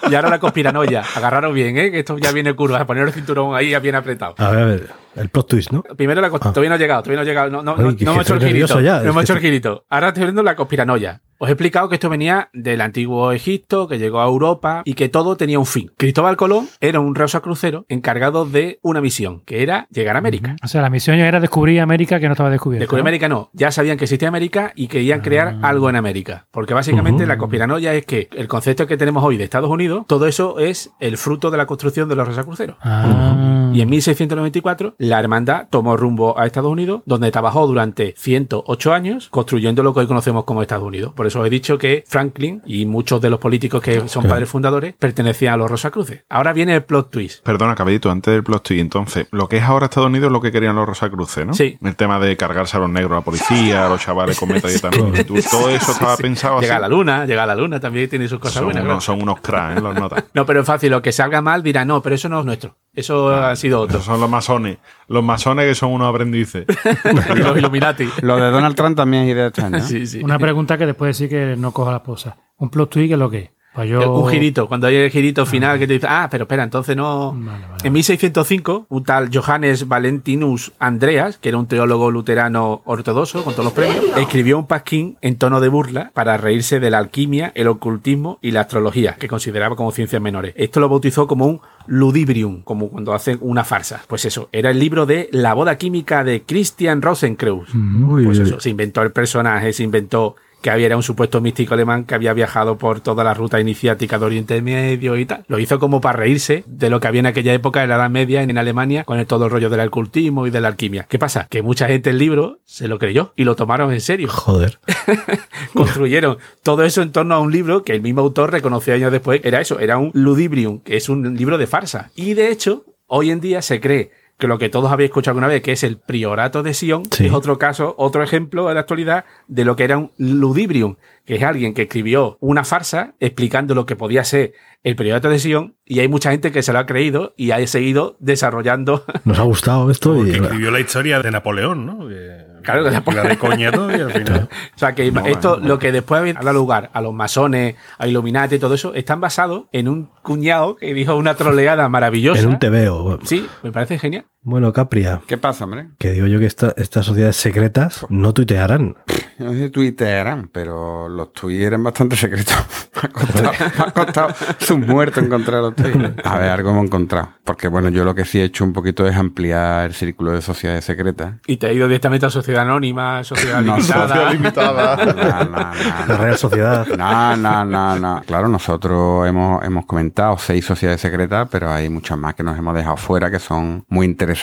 S5: Y ahora la conspiranoia. Agarraros bien, ¿eh? Que esto ya viene curva. Poner el cinturón ahí bien apretado.
S7: A ver, a ver. El plot twist, ¿no?
S5: Primero la cons- todavía no ha llegado, todavía no ha llegado. No, no, no, no hemos hecho el
S7: estoy
S5: girito.
S7: nervioso ya,
S5: no
S7: es
S5: hemos
S7: que
S5: hecho el
S7: estoy-
S5: girito. Ahora estoy viendo la conspiranoia. Os he explicado que esto venía del antiguo Egipto, que llegó a Europa y que todo tenía un fin. Cristóbal Colón era un rosa crucero encargado de una misión, que era llegar a América.
S3: O sea, la misión era descubrir América que no estaba descubierta.
S5: Descubrir
S3: ¿no?
S5: América no, ya sabían que existía América y querían crear
S3: Ah.
S5: algo en América. Porque básicamente la conspiranoia es que el concepto que tenemos hoy de Estados Unidos, todo eso es el fruto de la construcción de los rosacruceros.
S3: Ah.
S5: Y en 1694 la hermandad tomó rumbo a Estados Unidos, donde trabajó durante 108 años construyendo lo que hoy conocemos como Estados Unidos. Por eso he dicho que Franklin y muchos de los políticos que son padres fundadores pertenecían a los Rosacruces. Ahora viene el plot twist.
S1: Perdona, caballito, antes del plot twist, entonces, lo que es ahora Estados Unidos es lo que querían los Rosacruces, ¿no?
S5: Sí.
S1: El tema de cargarse a los negros, a la policía, a los chavales con metralletas. Todo eso estaba pensado así.
S5: Llega a la luna, llega a la luna, también tiene sus cosas
S1: Son
S5: buenas.
S1: unos,
S5: claro.
S1: son unos cracks, ¿eh? Los notas.
S5: No, pero es fácil, lo que salga mal dirá, no, pero eso no es nuestro. Eso ha sido otro.
S1: Esos son los masones. Los masones que son unos aprendices.
S5: Y los Illuminati.
S6: Lo de Donald Trump también es idea extraña. ¿no?
S5: Sí, sí.
S3: Una pregunta que después sí que no coja la esposa. Un plot twist, ¿qué es lo que es? Pues yo...
S5: Un girito, cuando hay el girito final que te dice, ah, pero espera, entonces no.
S3: Vale, vale.
S5: En 1605, un tal Johannes Valentinus Andreas, que era un teólogo luterano ortodoxo con todos los premios, escribió un pasquín en tono de burla para reírse de la alquimia, el ocultismo y la astrología, que consideraba como ciencias menores. Esto lo bautizó como un ludibrium, como cuando hacen una farsa. Pues eso, era el libro de La boda química de Christian Rosenkreuz. Pues eso, se inventó el personaje, se inventó que había era un supuesto místico alemán que había viajado por toda la ruta iniciática de Oriente Medio y tal. Lo hizo como para reírse de lo que había en aquella época en la Edad Media en Alemania con el, todo el rollo del alcultismo y de la alquimia. ¿Qué pasa? Que mucha gente el libro se lo creyó y lo tomaron en serio.
S7: Joder.
S5: Construyeron todo eso en torno a un libro que el mismo autor reconoció años después. Era eso, era un ludibrium, que es un libro de farsa. Y de hecho, hoy en día se cree que lo que todos habéis escuchado alguna vez, que es el priorato de Sion,
S7: Sí.
S5: es otro caso, otro ejemplo de la actualidad de lo que era un ludibrium, que es alguien que escribió una farsa explicando lo que podía ser el priorato de Sion, y hay mucha gente que se lo ha creído y ha seguido desarrollando.
S7: Nos ha gustado esto y
S4: Porque escribió la historia de Napoleón, ¿no? Que-
S5: Claro, Napoleón.
S4: iba de coña todo y al final.
S5: O sea que esto, lo que después ha dado lugar a los masones, a Illuminati y todo eso, están basados en un cuñado que dijo una troleada maravillosa.
S7: en un tebeo.
S5: Sí, me parece genial.
S7: Bueno, Capria,
S6: ¿Qué pasa, hombre?
S7: que digo yo que esta- estas sociedades secretas no tuitearán.
S6: No sé si tuitearán, pero los tweets eran bastante secretos. Me ha costado, me ha costado sus muertos encontrar los tweets. A ver, algo hemos encontrado. Porque bueno, yo lo que sí he hecho un poquito es ampliar el círculo de sociedades secretas.
S5: Y te ha ido directamente a Sociedad Anónima, Sociedad
S6: No,
S5: Limitada.
S1: Sociedad limitada.
S6: No, no, no,
S7: La Real Sociedad.
S6: No, no, no, no. Claro, nosotros hemos, hemos comentado seis sociedades secretas, pero hay muchas más que nos hemos dejado fuera que son muy interesantes,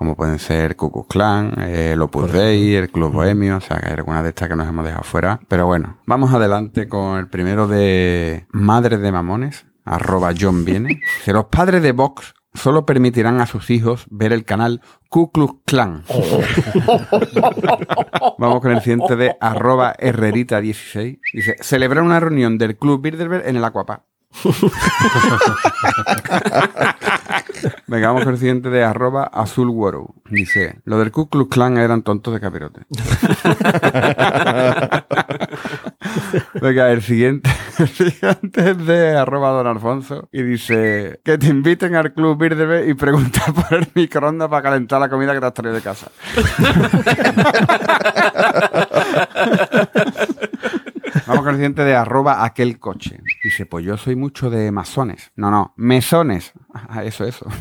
S6: como pueden ser Ku Klux Klan, eh, el Opus Dei, el Club Bohemio, o sea, que hay algunas de estas que nos hemos dejado fuera. Pero bueno, vamos adelante con el primero de Madres de Mamones, arroba John Viene. Que los padres de Vox solo permitirán a sus hijos ver el canal Ku Klux Klan. Vamos con el siguiente de arroba herrerita16. Dice, celebrar una reunión del Club Bilderberg en el Aquapa. Venga, vamos con el siguiente de arroba azul Dice, lo del Ku Klux Klan eran tontos de capirote. Venga, el siguiente, el siguiente es de arroba don Alfonso y dice que te inviten al Club Bilderberg y pregunta por el microondas para calentar la comida que te has traído de casa. Vamos con el siguiente de arroba aquel coche. Dice, pues yo soy mucho de masones. No, no, mesones. Ah, eso, eso.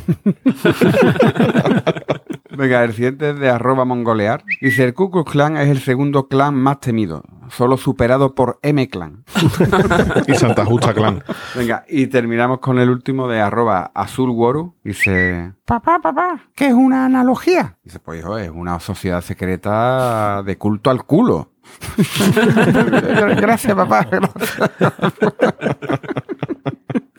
S6: Venga, el siguiente es de arroba mongolear. Dice, el Ku Klux Klan es el segundo clan más temido, solo superado por M-Clan.
S1: Y Santa Justa Clan.
S6: Venga, y terminamos con el último de arroba azulworu. Dice, papá, papá, ¿qué es una analogía? Dice, pues hijo, es una sociedad secreta de culto al culo. Gracias, papá. gracias.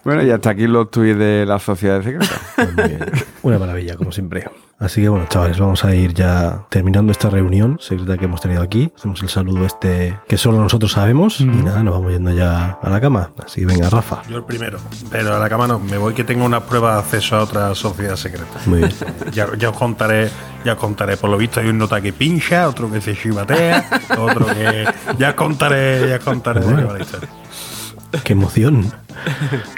S6: bueno, y hasta aquí los tuits de la sociedad secreta.
S7: Pues. Una maravilla, como siempre. Así que bueno, chavales, vamos a ir ya terminando esta reunión secreta que hemos tenido aquí. Hacemos el saludo este que solo nosotros sabemos. Y nada, nos vamos yendo ya a la cama. Así que venga, Rafa.
S4: Yo el primero. Pero a la cama no. Me voy que tengo una prueba de acceso a otra sociedad secreta.
S7: Muy bien.
S4: Ya, ya os contaré, ya os contaré. Por lo visto hay un nota que pincha, otro que se chivatea, otro que. Ya os contaré, ya os contaré de la historia.
S7: Qué emoción.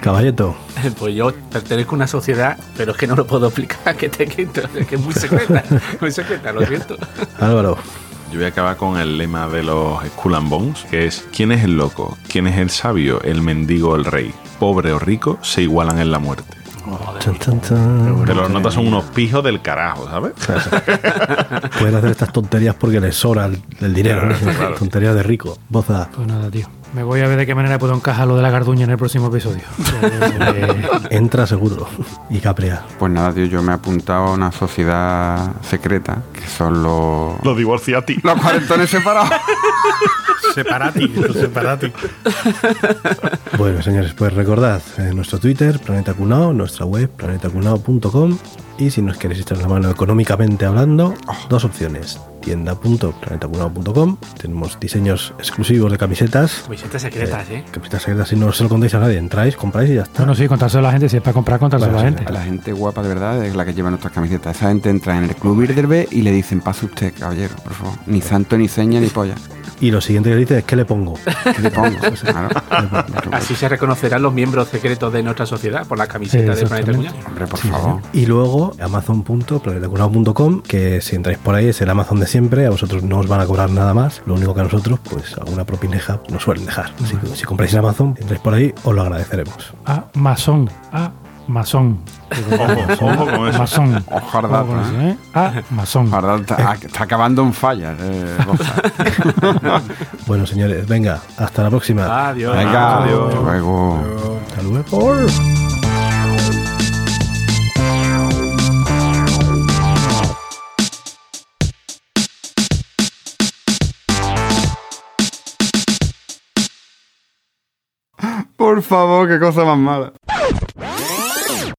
S7: Caballeto.
S5: Pues yo pertenezco a una sociedad, pero es que no lo puedo explicar, que, te, que, que es muy secreta, muy secreta, lo siento.
S7: Álvaro.
S1: Yo voy a acabar con el lema de los Skull and Bones, que es ¿quién es el loco? ¿Quién es el sabio? ¿El mendigo o el rey? Pobre o rico se igualan en la muerte.
S7: Chan, chan, chan.
S1: Pero los notas son unos pijos del carajo, ¿sabes?
S7: Pueden hacer estas tonterías porque les sobra el, el dinero. ¿no? Tonterías de rico. Boza.
S3: Pues nada, tío. Me voy a ver de qué manera puedo encajar lo de la garduña en el próximo episodio.
S7: Entra seguro. Y Capria.
S6: Pues nada, tío, yo me he apuntado a una sociedad secreta, que son los...
S1: Los divorciati.
S6: Los cuarentones separados.
S4: Separati, separati.
S7: Bueno, señores, pues recordad eh, nuestro Twitter, Planeta Cunao, nuestra web, planetacunao.com y si nos queréis echar la mano económicamente hablando, dos opciones. Tienda.planetacunao.com Tenemos diseños exclusivos de camisetas.
S5: Camisetas secretas, ¿eh?
S7: Camisetas secretas, si no se lo contáis a nadie, entráis, compráis y ya está.
S3: bueno, sí, contárselo a la gente. Si es para comprar, contárselo a la
S7: Bueno,
S3: gente.
S6: La gente guapa de verdad es la que lleva nuestras camisetas. Esa gente entra en el club Bilderberg y le dicen, pase usted, caballero, por favor. Ni santo, ni seña, ni polla.
S7: Y lo siguiente que dice es ¿qué le pongo?
S6: ¿Qué le pongo? Claro.
S5: Así se reconocerán los miembros secretos de nuestra sociedad por la camiseta
S3: Sí,
S5: de Planeta. Cuñado.
S6: Hombre, por favor.
S7: Y luego amazon.planetacunao.com, que si entráis por ahí es el Amazon de siempre, a vosotros no os van a cobrar nada más, lo único que a nosotros, pues alguna propineja nos suelen dejar. Así que si compráis en Amazon, entráis por ahí, os lo agradeceremos.
S3: A masón. A masón.
S1: Ojo, ojo con eso.
S3: Masón. ¿eh? Ah,
S6: está, acabando en fallas. eh.
S7: Bueno, señores, venga, hasta la próxima.
S5: Adiós.
S6: Venga,
S1: Adiós.
S6: hasta luego.
S7: Hasta luego.
S6: Por favor, qué cosa más mala.